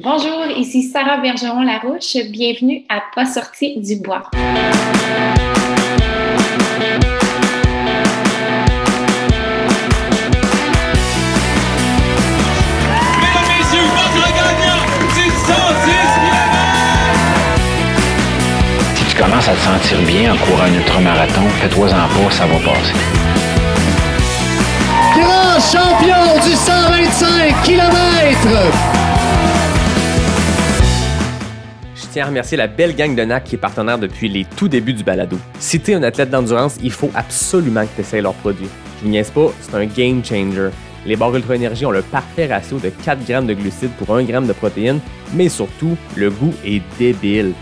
Bonjour, ici Sarah Bergeron-Larouche. Bienvenue à Pas sorti du bois. Si tu commences à te sentir bien en courant un ultramarathon, fais-toi en pas, ça va passer. Grand champion du 125 km! À remercier la belle gang de NAC qui est partenaire depuis les tout débuts du balado. Si tu es un athlète d'endurance, il faut absolument que tu essayes leurs produits. Je vous niaise pas, c'est un game changer. Les barres Ultra Énergie ont le parfait ratio de 4 grammes de glucides pour 1 gramme de protéines, mais surtout, le goût est débile.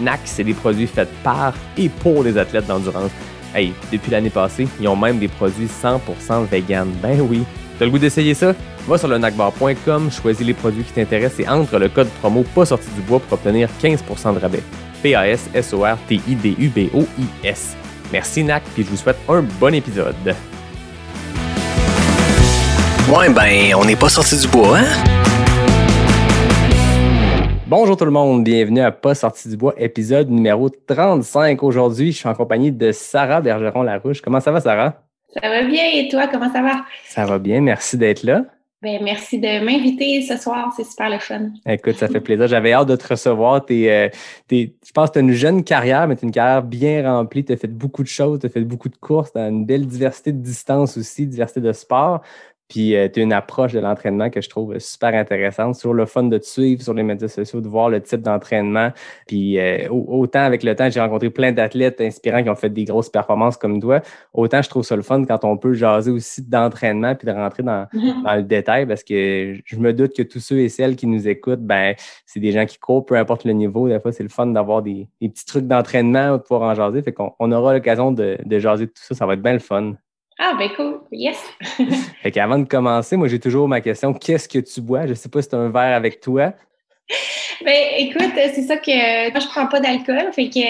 NAC, c'est des produits faits par et pour les athlètes d'endurance. Hey, depuis l'année passée, ils ont même des produits 100% vegan. Ben oui. T'as le goût d'essayer ça? Va sur le nacbar.com, choisis les produits qui t'intéressent et entre le code promo pas sorti du bois pour obtenir 15% de rabais. P-A-S-S-O-R-T-I-D-U-B-O-I-S. Merci NAC, puis je vous souhaite un bon épisode. Ouais, ben, on n'est pas sorti du bois, hein? Bonjour tout le monde, bienvenue à Pas sorti du bois, épisode numéro 35. Aujourd'hui, je suis en compagnie de Sarah Bergeron-Larouche. Comment ça va, Sarah? Ça va bien et toi, comment ça va? Ça va bien, merci d'être là. Ben, merci de m'inviter ce soir, c'est super le fun. Écoute, ça fait plaisir. J'avais hâte de te recevoir. Euh, je pense que tu as une jeune carrière, mais tu as une carrière bien remplie. Tu as fait beaucoup de choses, tu as fait beaucoup de courses, tu as une belle diversité de distance aussi, diversité de sport. Puis tu as une approche de l'entraînement que je trouve super intéressante. Sur le fun de te suivre sur les médias sociaux, de voir le type d'entraînement. Puis euh, au- autant avec le temps, j'ai rencontré plein d'athlètes inspirants qui ont fait des grosses performances comme toi. Autant je trouve ça le fun quand on peut jaser aussi d'entraînement puis de rentrer dans, dans le détail parce que je me doute que tous ceux et celles qui nous écoutent, ben, c'est des gens qui courent, peu importe le niveau. Des fois, c'est le fun d'avoir des, des petits trucs d'entraînement de pouvoir en jaser. Fait qu'on on aura l'occasion de, de jaser de tout ça. Ça va être bien le fun. Ah, ben cool, yes. Fait qu'avant de commencer, moi, j'ai toujours ma question qu'est-ce que tu bois? Je sais pas si c'est un verre avec toi. Ben écoute, c'est ça que moi je prends pas d'alcool, fait que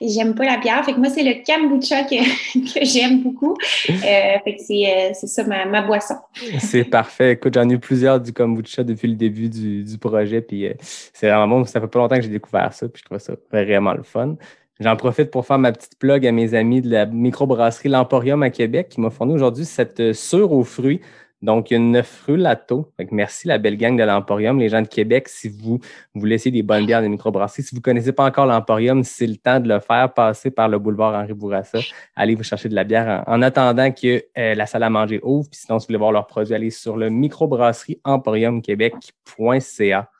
j'aime pas la bière, fait que moi c'est le kombucha que, que j'aime beaucoup. Euh, fait que c'est euh, c'est ça ma, ma boisson. C'est parfait. Écoute, j'en ai eu plusieurs du kombucha depuis le début du, du projet. Puis euh, c'est vraiment bon. Ça fait pas longtemps que j'ai découvert ça. Puis je trouve ça vraiment le fun. J'en profite pour faire ma petite plug à mes amis de la microbrasserie L'Emporium à Québec qui m'a fourni aujourd'hui cette euh, sure aux fruits. Donc, il y neuf. Fait que merci la belle gang de l'Emporium. Les gens de Québec, si vous voulez essayer des bonnes bières de microbrasserie, si vous ne connaissez pas encore l'Emporium, c'est le temps de le faire. Passer par le boulevard Henri Bourassa. Allez vous chercher de la bière en, en attendant que euh, la salle à manger ouvre. Puis sinon, si vous voulez voir leurs produits, allez sur le microbrasserie emporiumquebec.ca.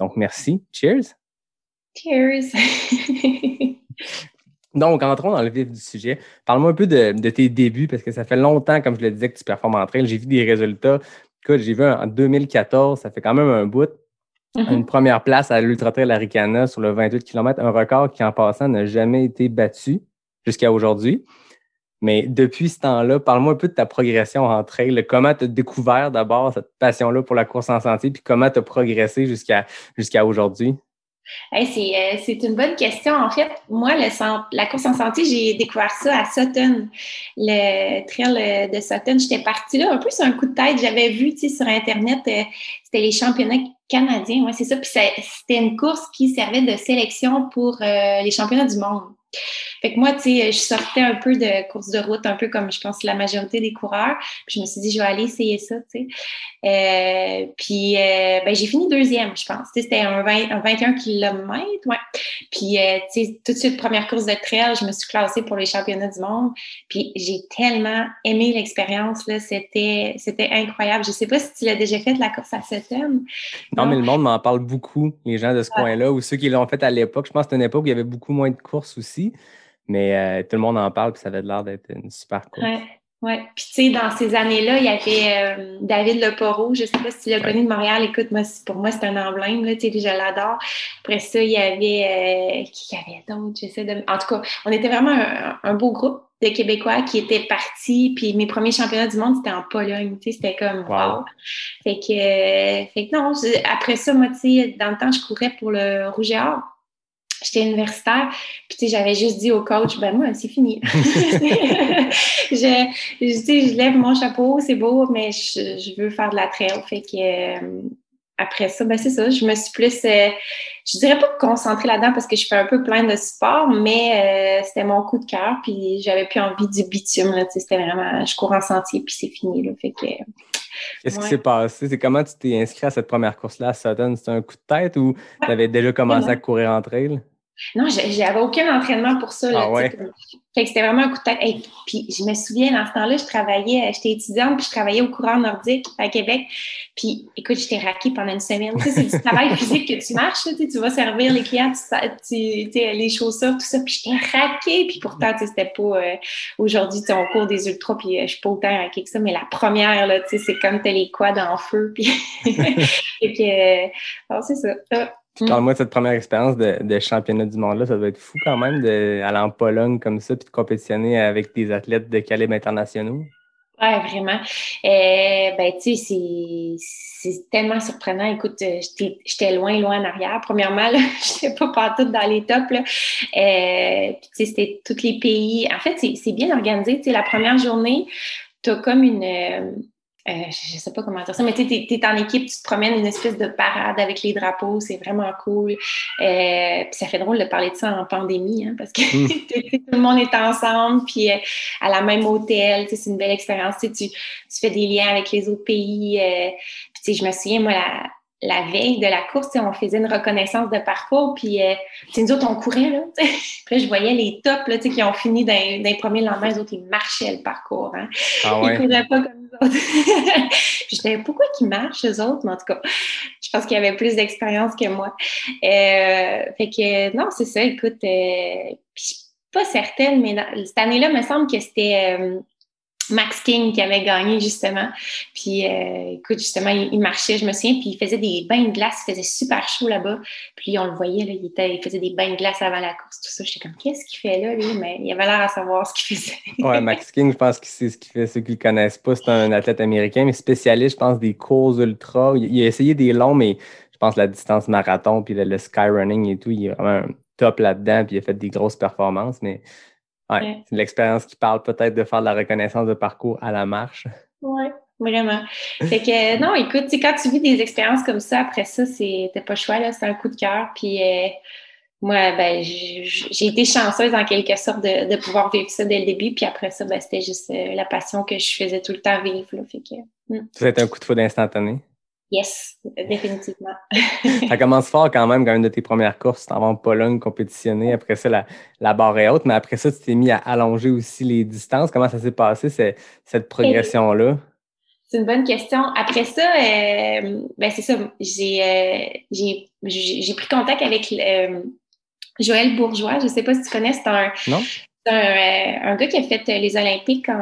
Donc, merci. Cheers. Cheers! Donc, entrons dans le vif du sujet. Parle-moi un peu de, de tes débuts, parce que ça fait longtemps, comme je le disais, que tu performes en trail. J'ai vu des résultats. Écoute, j'ai vu en 2014, ça fait quand même un bout. Une première place à l'Ultra Trail Aricana sur le 28 km, un record qui, en passant, n'a jamais été battu jusqu'à aujourd'hui. Mais depuis ce temps-là, parle-moi un peu de ta progression en trail. Comment tu as découvert d'abord cette passion-là pour la course en sentier, puis comment tu as progressé jusqu'à jusqu'à aujourd'hui? Euh, c'est une bonne question. En fait, moi, la course en santé, j'ai découvert ça à Sutton, le trail euh, de Sutton. J'étais partie là un peu sur un coup de tête. J'avais vu, sur Internet, euh, c'était les championnats canadiens. Ouais, c'est ça. Puis c'était une course qui servait de sélection pour les championnats du monde. Fait que moi, tu sais, je sortais un peu de course de route, un peu comme je pense la majorité des coureurs. Puis je me suis dit, je vais aller essayer ça, tu sais. Euh, puis euh, ben, j'ai fini deuxième, je pense. Tu sais, C'était un, 20 un 21 km, ouais. Puis euh, tu sais, tout de suite, première course de trail, je me suis classée pour les championnats du monde. Puis j'ai tellement aimé l'expérience, là. C'était, c'était incroyable. Je sais pas si tu l'as déjà fait, la course à Sutton. Non, mais le monde m'en parle beaucoup, les gens de ce coin-là, ou ceux qui l'ont fait à l'époque. Je pense que c'était une époque où il y avait beaucoup moins de courses aussi, mais euh, tout le monde en parle, puis ça avait l'air d'être une super course. Ouais. Ouais. Puis tu sais, dans ces années-là, il y avait euh, David Leporo, je sais pas si tu l'as Ouais. connu de Montréal. Écoute, moi, pour moi, c'est un emblème, là, tu sais, je l'adore. Après ça, il y avait euh, qui y avait d'autres, j'essaie de. En tout cas, on était vraiment un, un beau groupe de Québécois qui étaient partis. Puis mes premiers championnats du monde, c'était en Pologne. Tu sais, c'était comme wow. Wow. Fait que, euh, fait que non, après ça, moi, tu sais, dans le temps, je courais pour le Rouge et Or. J'étais universitaire, puis tu sais, j'avais juste dit au coach, ben moi, c'est fini. je, je, tu sais, je lève mon chapeau, c'est beau, mais je, je veux faire de la trail. Fait que euh, après ça, ben c'est ça, je me suis plus, euh, je dirais pas concentrée là-dedans parce que je fais un peu plein de sport, mais euh, c'était mon coup de cœur, puis j'avais plus envie du bitume, là, c'était vraiment, je cours en sentier, puis c'est fini, là, fait que... Qu'est-ce qui s'est passé? C'est comment tu t'es inscrit à cette première course-là à Sutton? C'était un coup de tête ou tu avais déjà commencé à courir en trail? Non, j'avais aucun entraînement pour ça. Là, ah ouais? Fait que c'était vraiment un coup de tête. Puis je me souviens, dans ce temps-là, je travaillais, j'étais étudiante, puis je travaillais au courant nordique à Québec. Puis écoute, j'étais raquée pendant une semaine. Tu sais, c'est du travail physique que tu marches, tu, sais, tu vas servir les clients, tu, tu sais, les chaussures, tout ça. Puis j'étais raquée. Puis pourtant, tu sais, c'était pas euh, aujourd'hui, on court des ultras, puis euh, je suis pas autant raquée que ça. Mais la première, là, c'est comme t'as les quads en feu. Puis, et puis, euh, c'est ça. Puis parle-moi de cette première expérience de, championnat du monde-là. Ça doit être fou quand même d'aller en Pologne comme ça puis de compétitionner avec des athlètes de calibre internationaux. Oui, vraiment. Euh, ben, tu sais, c'est tellement surprenant. Écoute, euh, j'étais loin, loin en arrière. Premièrement, je n'étais pas partout dans les tops. Là. Euh, puis, tu sais, c'était tous les pays. En fait, c'est bien organisé. Tu sais, la première journée, tu as comme une euh, je sais pas comment dire ça, mais tu es, en équipe, tu te promènes une espèce de parade avec les drapeaux, c'est vraiment cool. Euh, puis ça fait drôle de parler de ça en pandémie, hein, parce que hmm. tout le monde est ensemble, puis euh, à la même hôtel, c'est une belle expérience. Tu, tu fais des liens avec les autres pays. puis je me souviens, moi, la, la veille de la course, on faisait une reconnaissance de parcours, puis euh, nous autres, on courait, là, puis je voyais les tops là, qui ont fini dans, les premiers lendemains, les autres, ils marchaient le parcours. Hein. Ah ouais. Ils couraient pas comme nous autres. je disais, pourquoi ils marchent, eux autres? Mais en tout cas, je pense qu'ils avaient plus d'expérience que moi. Euh, fait que, non, c'est ça, écoute, euh, je suis pas certaine, mais cette année-là, il me semble que c'était euh, Max King qui avait gagné justement. Puis euh, écoute, justement, il, marchait, je me souviens, puis il faisait des bains de glace, il faisait super chaud là-bas. Puis on le voyait, là, il, faisait des bains de glace avant la course, tout ça. J'étais comme, qu'est-ce qu'il fait là, lui? Mais il avait l'air à savoir ce qu'il faisait. ouais, Max King, je pense que c'est ce qu'il fait. Ceux qui ne le connaissent pas, c'est un athlète américain, mais spécialiste, je pense, des courses ultra. Il, a essayé des longs, mais je pense la distance marathon, puis le, le skyrunning et tout, il est vraiment top là-dedans, puis il a fait des grosses performances, mais Ouais, c'est l'expérience qui parle peut-être de faire de la reconnaissance de parcours à la marche. Oui, vraiment. Fait que non, écoute, quand tu vis des expériences comme ça, après ça, c'était pas choix, c'est un coup de cœur. Puis euh, moi, ben, j'ai été chanceuse en quelque sorte de, pouvoir vivre ça dès le début. Puis après ça, ben, c'était juste euh, la passion que je faisais tout le temps vivre. Là, fait que, hmm. Ça a été un coup de foudre instantané? Yes, définitivement. ça commence fort quand même, quand une de tes premières courses, tu t'en vas en Pologne compétitionner. Après ça, la, la, barre est haute, mais après ça, tu t'es mis à allonger aussi les distances. Comment ça s'est passé, cette progression-là? C'est une bonne question. Après ça, euh, ben c'est ça, j'ai euh, pris contact avec euh, Joël Bourgeois. Je ne sais pas si tu connais, c'est un, non? C'est un, un, gars qui a fait les Olympiques en,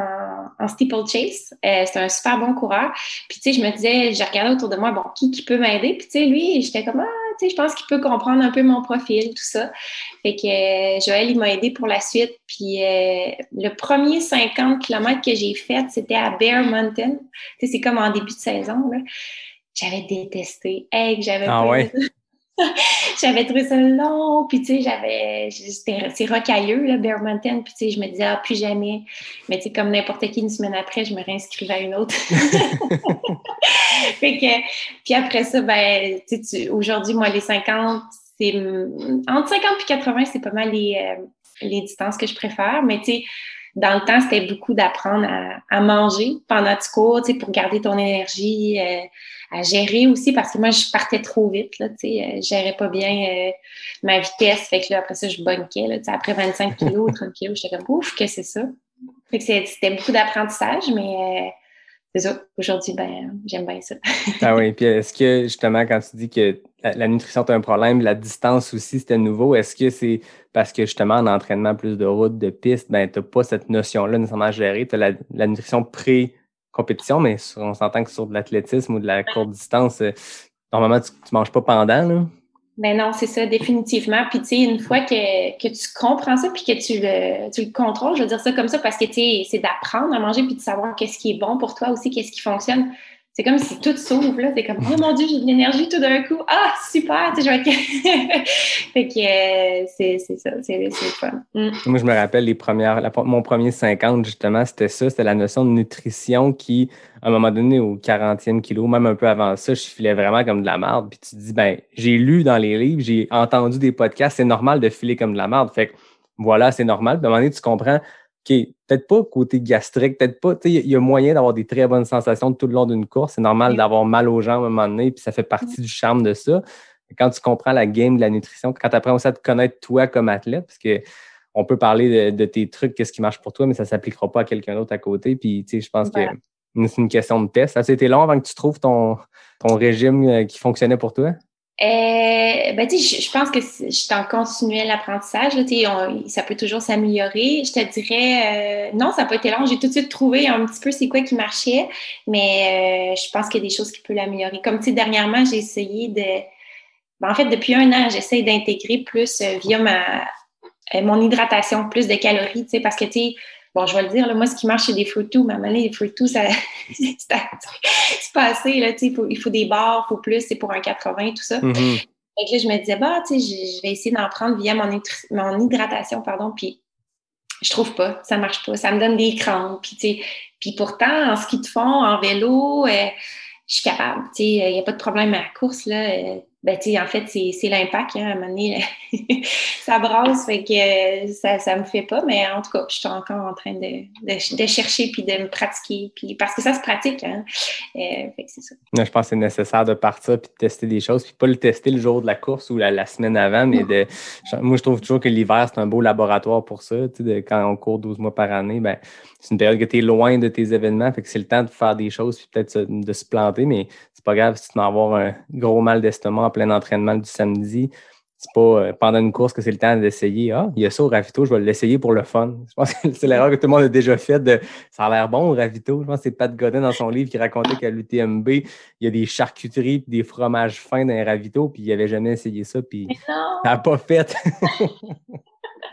en steeplechase. Euh, c'est un super bon coureur. Puis, tu sais, je me disais, j'ai regardé autour de moi, bon, qui, qui peut m'aider? Puis, tu sais, lui, j'étais comme, ah, tu sais, je pense qu'il peut comprendre un peu mon profil, tout ça. Fait que euh, Joël, il m'a aidé pour la suite. Puis, euh, le premier 50 km que j'ai fait, c'était à Bear Mountain. Tu sais, c'est comme en début de saison, là. J'avais détesté. Hey, j'avais ah, ouais? j'avais trouvé ça long, puis tu sais, j'avais, c'est rocailleux, là, Bear Mountain, puis tu sais, je me disais, ah, plus jamais. Mais tu sais, comme n'importe qui, une semaine après, je me réinscrivais à une autre. fait que, puis après ça, ben, tu sais, aujourd'hui, moi, les 50, c'est, entre 50 et 80, c'est pas mal les, euh, les distances que je préfère, mais tu sais, dans le temps, c'était beaucoup d'apprendre à, manger pendant tu cours, tu sais, pour garder ton énergie, euh, à gérer aussi, parce que moi, je partais trop vite, là, tu sais, euh, je gérais pas bien euh, ma vitesse, fait que là, après ça, je bunkais, là, tu sais, après 25 kilos, 30 kilos, j'étais comme, ouf, que c'est ça. Fait que c'était beaucoup d'apprentissage, mais c'est ça. Aujourd'hui, ben, j'aime bien ça. ah oui. Puis est-ce que justement, quand tu dis que la, nutrition est un problème, la distance aussi, c'était nouveau, est-ce que c'est parce que justement, en entraînement plus de route, de piste, ben, tu n'as pas cette notion-là nécessairement à gérer. Tu as la, nutrition pré-compétition, mais on s'entend que sur de l'athlétisme ou de la courte distance, euh, normalement, tu ne manges pas pendant, là. Ben non, c'est ça, définitivement. Puis, tu sais, une fois que, que, tu comprends ça puis que tu le, tu le contrôles, je veux dire ça comme ça parce que, tu sais, c'est d'apprendre à manger puis de savoir qu'est-ce qui est bon pour toi aussi, qu'est-ce qui fonctionne. C'est comme si tout s'ouvre, là. C'est comme, oh mon Dieu, j'ai de l'énergie tout d'un coup. Ah, super, tu sais, je vais... fait que euh, c'est ça, c'est fun. Mm. Moi, je me rappelle les premières, mon premier 50, justement, c'était ça, c'était la notion de nutrition qui, à un moment donné, au 40e kilo, même un peu avant ça, je filais vraiment comme de la merde. Puis tu te dis, ben, j'ai lu dans les livres, j'ai entendu des podcasts, c'est normal de filer comme de la merde. Fait que, voilà, c'est normal. Puis à un moment donné, tu comprends, OK, peut-être pas côté gastrique, peut-être pas, tu sais, il y a moyen d'avoir des très bonnes sensations tout le long d'une course. C'est normal d'avoir mal aux jambes à un moment donné, puis ça fait partie du charme de ça. Quand tu comprends la game de la nutrition, quand tu apprends aussi à te connaître toi comme athlète, parce que on peut parler de, tes trucs, qu'est-ce qui marche pour toi, mais ça ne s'appliquera pas à quelqu'un d'autre à côté. Puis, tu sais, je pense que c'est une question de test. Ça a été long avant que tu trouves ton, ton régime euh, qui fonctionnait pour toi? Euh, ben, je, pense que je suis en continuel apprentissage. ça peut toujours s'améliorer. Je te dirais, euh, non, ça n'a pas été long. J'ai tout de suite trouvé un petit peu c'est quoi qui marchait, mais euh, je pense qu'il y a des choses qui peuvent l'améliorer. Comme, dernièrement, j'ai essayé de... Ben, en fait, depuis un an, j'essaie d'intégrer plus via ma, mon hydratation, plus de calories, parce que, tu sais, Bon, je vais le dire, moi, ce qui marche, c'est des fruitous. Mais à les fruitous, ça, c'est pas assez. Là, il, faut, il faut des barres, il faut plus, c'est pour un 80, tout ça. Mm-hmm. là, je me disais, bah, tu sais, je vais essayer d'en prendre via mon, mon hydratation, pardon, puis je trouve pas, ça marche pas, ça me donne des crampes. Puis, puis pourtant, en ski de fond, en vélo, euh, je suis capable. Il n'y a pas de problème à la course. Là, euh, ben, en fait, c'est l'impact. Hein, à un moment donné, ça brasse, fait que euh, ça, ça me fait pas. Mais en tout cas, je suis encore en train de, de, chercher puis de me pratiquer. Puis, parce que ça se pratique. Hein. Euh, c'est ça. je pense que c'est nécessaire de partir puis de tester des choses. Puis pas le tester le jour de la course ou la, semaine avant, mais de. Moi, je trouve toujours que l'hiver, c'est un beau laboratoire pour ça. De, quand on court 12 mois par année, ben, c'est une période que tu es loin de tes événements. Fait que c'est le temps de faire des choses puis peut-être de se planter, mais c'est pas grave si tu vas avoir un gros mal d'estomac plein entraînement du samedi, c'est pas euh, pendant une course que c'est le temps d'essayer. Ah, il y a ça au ravito, je vais l'essayer pour le fun. Je pense que c'est l'erreur que tout le monde a déjà faite de ça a l'air bon au ravito. Je pense que c'est Pat Godin dans son livre qui racontait qu'à l'UTMB, il y a des charcuteries et des fromages fins dans les ravito, puis il avait jamais essayé ça, puis ça n'a pas fait.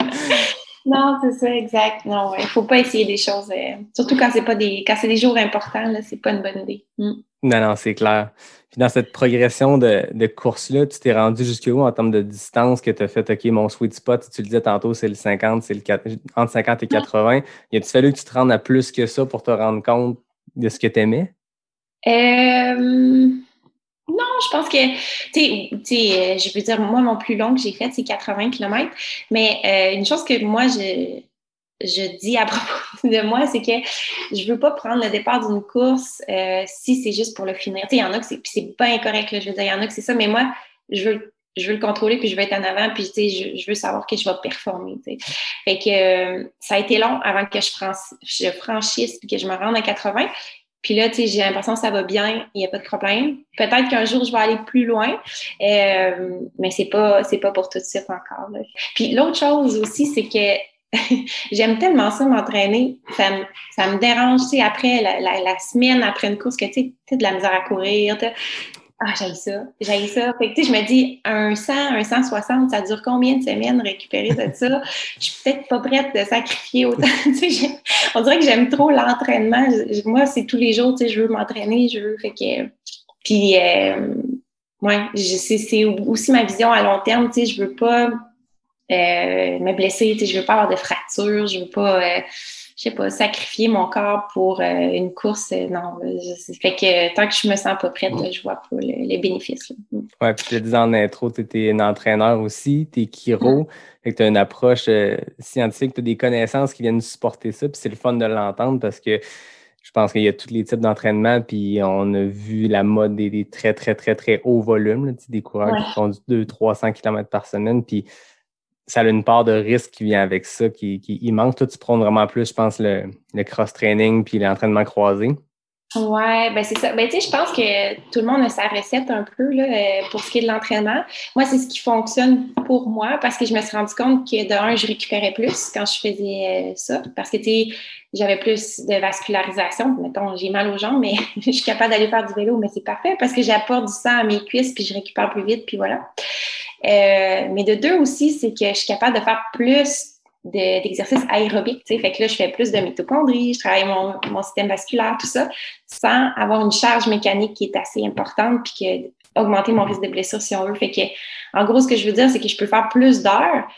non, c'est ça, exact. Non, il ne faut pas essayer des choses, euh, surtout quand c'est pas des quand c'est des jours importants, là, c'est pas une bonne idée. Mm. Non, non, c'est clair. Puis dans cette progression de, de course-là, tu t'es rendu jusqu'où en termes de distance que tu as fait, OK, mon sweet spot, tu le disais tantôt, c'est le 50, c'est le entre 50 et 80. Il a-tu fallu que tu te rendes à plus que ça pour te rendre compte de ce que tu aimais? Euh, non, je pense que, tu sais, euh, je veux dire, moi, mon plus long que j'ai fait, c'est 80 km. Mais euh, une chose que moi, je, je dis à propos de moi, c'est que je veux pas prendre le départ d'une course euh, si c'est juste pour le finir. Tu sais, il y en a que c'est, c'est pas incorrect, là, je veux dire, il y en a que c'est ça, mais moi, je veux, je veux le contrôler, puis je veux être en avant, puis je, je veux savoir que je vais performer. Tu sais. Fait que ça a été long avant que je, je franchisse puis que je me rende à 80. Puis là, j'ai l'impression que ça va bien, il n'y a pas de problème. Peut-être qu'un jour, je vais aller plus loin, euh, mais c'est pas, c'est pas pour tout de suite encore. Puis l'autre chose aussi, c'est que j'aime tellement ça m'entraîner. Ça me, ça me dérange, tu après la, la, semaine, après une course, que tu sais, de la misère à courir. Ah, j'ai ça, j'ai ça. Fait que, tu sais, je me dis, un 100, un 160, ça dure combien de semaines récupérer de ça? Je suis peut-être pas prête de sacrifier autant. on dirait que j'aime trop l'entraînement. Moi, c'est tous les jours, tu sais, je veux m'entraîner, je veux. Fait que. Puis, euh, ouais, c'est aussi ma vision à long terme, tu sais, je veux pas euh, me blesser, tu sais, je veux pas avoir de fractures, je veux pas, euh, je sais pas, sacrifier mon corps pour euh, une course. non, je, fait que tant que je me sens pas prête, je vois pas les bénéfices. Mm. Ouais, puis tu l'as dit en intro, tu étais un entraîneur aussi, tu es chiro, mm. fait que tu as une approche scientifique, tu as des connaissances qui viennent supporter ça, puis c'est le fun de l'entendre parce que je pense qu'il y a tous les types d'entraînement, puis on a vu la mode des, très, très, très, très hauts volumes, des coureurs qui font du 200-300 km par semaine, puis ça a une part de risque qui vient avec ça, qui, qui immense. Toi, tu prends vraiment plus, je pense, le, le cross-training puis l'entraînement croisé. Ouais, ben c'est ça. Ben, tu sais, je pense que tout le monde a sa recette un peu là, euh, pour ce qui est de l'entraînement. Moi, c'est ce qui fonctionne pour moi parce que je me suis rendu compte que de un, je récupérais plus quand je faisais euh, ça. Parce que j'avais plus de vascularisation. Mettons, j'ai mal aux jambes, mais je suis capable d'aller faire du vélo, mais c'est parfait parce que j'apporte du sang à mes cuisses puis je récupère plus vite, puis voilà. Euh, mais de deux aussi, c'est que je suis capable de faire plus d'exercices aérobiques, tu sais. Fait que là, je fais plus de mitochondrie, je travaille mon, système vasculaire, tout ça, sans avoir une charge mécanique qui est assez importante puis que augmenter mon risque de blessure si on veut. Fait que, en gros, ce que je veux dire, c'est que je peux faire plus d'heures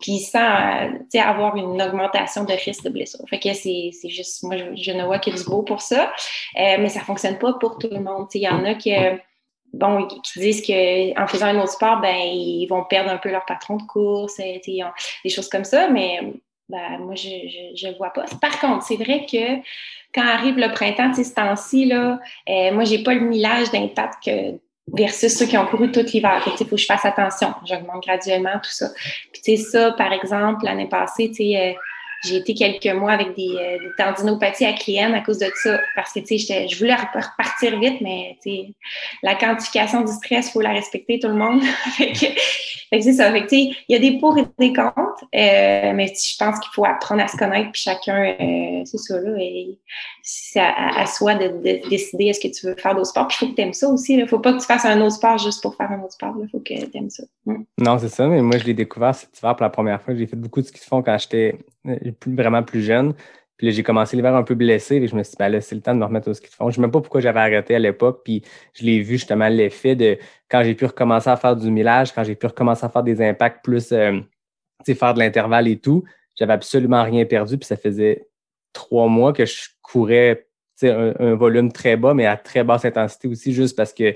puis sans sais, avoir une augmentation de risque de blessure. Fait que c'est juste, moi, je, ne vois que du beau pour ça, euh, mais ça fonctionne pas pour tout le monde. Il y en a qui, bon, qui disent qu'en faisant un autre sport, ben, ils vont perdre un peu leur patron de course, des choses comme ça, mais ben, moi, je ne vois pas. Par contre, c'est vrai que quand arrive le printemps, ce temps-ci, là, euh, moi, j'ai pas le millage d'impact que versus ceux qui ont couru tout l'hiver. Il faut que je fasse attention. J'augmente graduellement tout ça. Puis tu sais, ça, par exemple, l'année passée, tu sais, euh, j'ai été quelques mois avec des, euh, des tendinopathies à cause de ça. Parce que, je voulais repartir vite, mais, la quantification du stress, il faut la respecter, tout le monde. fait que, c'est ça. Que, tu sais, il y a des pour et des contre, euh, mais je pense qu'il faut apprendre à se connaître, puis chacun, euh, c'est ça, là, c'est à, soi de, de décider est-ce que tu veux faire d'autres sports. Il faut que tu aimes ça aussi. Il ne faut pas que tu fasses un autre sport juste pour faire un autre sport. Il faut que tu aimes ça. Mm. Non, c'est ça, mais moi, je l'ai découvert cet hiver pour la première fois. J'ai fait beaucoup de ski de fond quand j'étais vraiment plus jeune. Puis là, j'ai commencé l'hiver un peu blessé et je me suis dit, ben là, c'est le temps de me remettre au ski de fond. Je ne sais même pas pourquoi j'avais arrêté à l'époque. Puis je l'ai vu justement l'effet de quand j'ai pu recommencer à faire du millage, quand j'ai pu recommencer à faire des impacts plus, euh, tu sais, faire de l'intervalle et tout. J'avais absolument rien perdu. Puis ça faisait trois mois que je courais un, un volume très bas, mais à très basse intensité aussi, juste parce que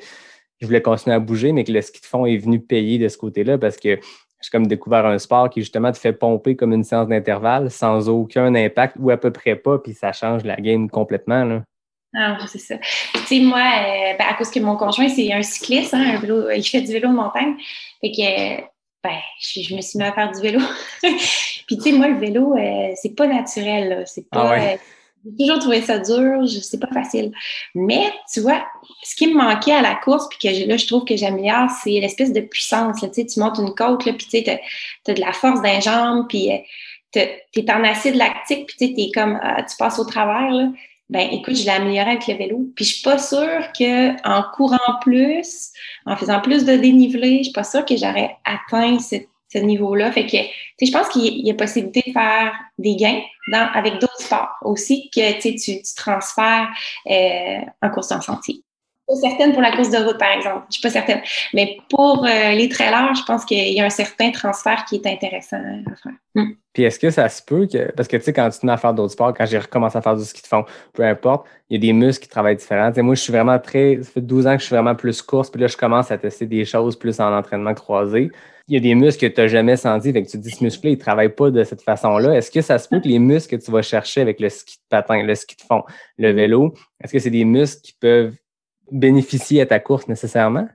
je voulais continuer à bouger, mais que le ski de fond est venu payer de ce côté-là parce que j'ai comme découvert un sport qui justement te fait pomper comme une séance d'intervalle sans aucun impact ou à peu près pas, puis ça change la game complètement. Là. Ah, c'est ça. Tu sais, moi, euh, ben, à cause que mon conjoint, c'est un cycliste, hein, un vélo, il fait du vélo de montagne. Fait que, ben, je, me suis mis à faire du vélo. puis, tu sais, moi, le vélo, euh, c'est pas naturel, C'est ah pas. Euh, j'ai toujours trouvé ça dur, c'est pas facile. Mais tu vois, ce qui me manquait à la course, puis que là, je trouve que j'améliore, c'est l'espèce de puissance. tu, sais, tu montes une côte, là, puis tu sais, as, de la force d'un jambe, puis euh, tu es en acide lactique, puis tu es comme, ah, tu passes au travers. Là. Ben, écoute, je l'ai amélioré avec le vélo. Puis je suis pas sûre qu'en courant plus, en faisant plus de dénivelé, je suis pas sûre que j'aurais atteint cette ce niveau-là. Fait que, je pense qu'il y a possibilité de faire des gains avec d'autres sports aussi que tu, transfères euh, en course en sentier. Pas certaine pour la course de route, par exemple. Je suis pas certaine. Mais pour euh, les trailers, je pense qu'il y a un certain transfert qui est intéressant à faire. Hmm. Puis est-ce que ça se peut que. Parce que tu sais, quand tu te à faire d'autres sports, quand j'ai recommencé à faire du ski de fond, peu importe, il y a des muscles qui travaillent différents. moi, je suis vraiment très. Ça fait 12 ans que je suis vraiment plus course, puis là, je commence à tester des choses plus en entraînement croisé il y a des muscles que tu n'as jamais sentis, fait que tu te dis ce muscle-là, il ne travaille pas de cette façon-là. Est-ce que ça se peut que les muscles que tu vas chercher avec le ski de patin, le ski de fond, le vélo, est-ce que c'est des muscles qui peuvent bénéficier à ta course nécessairement?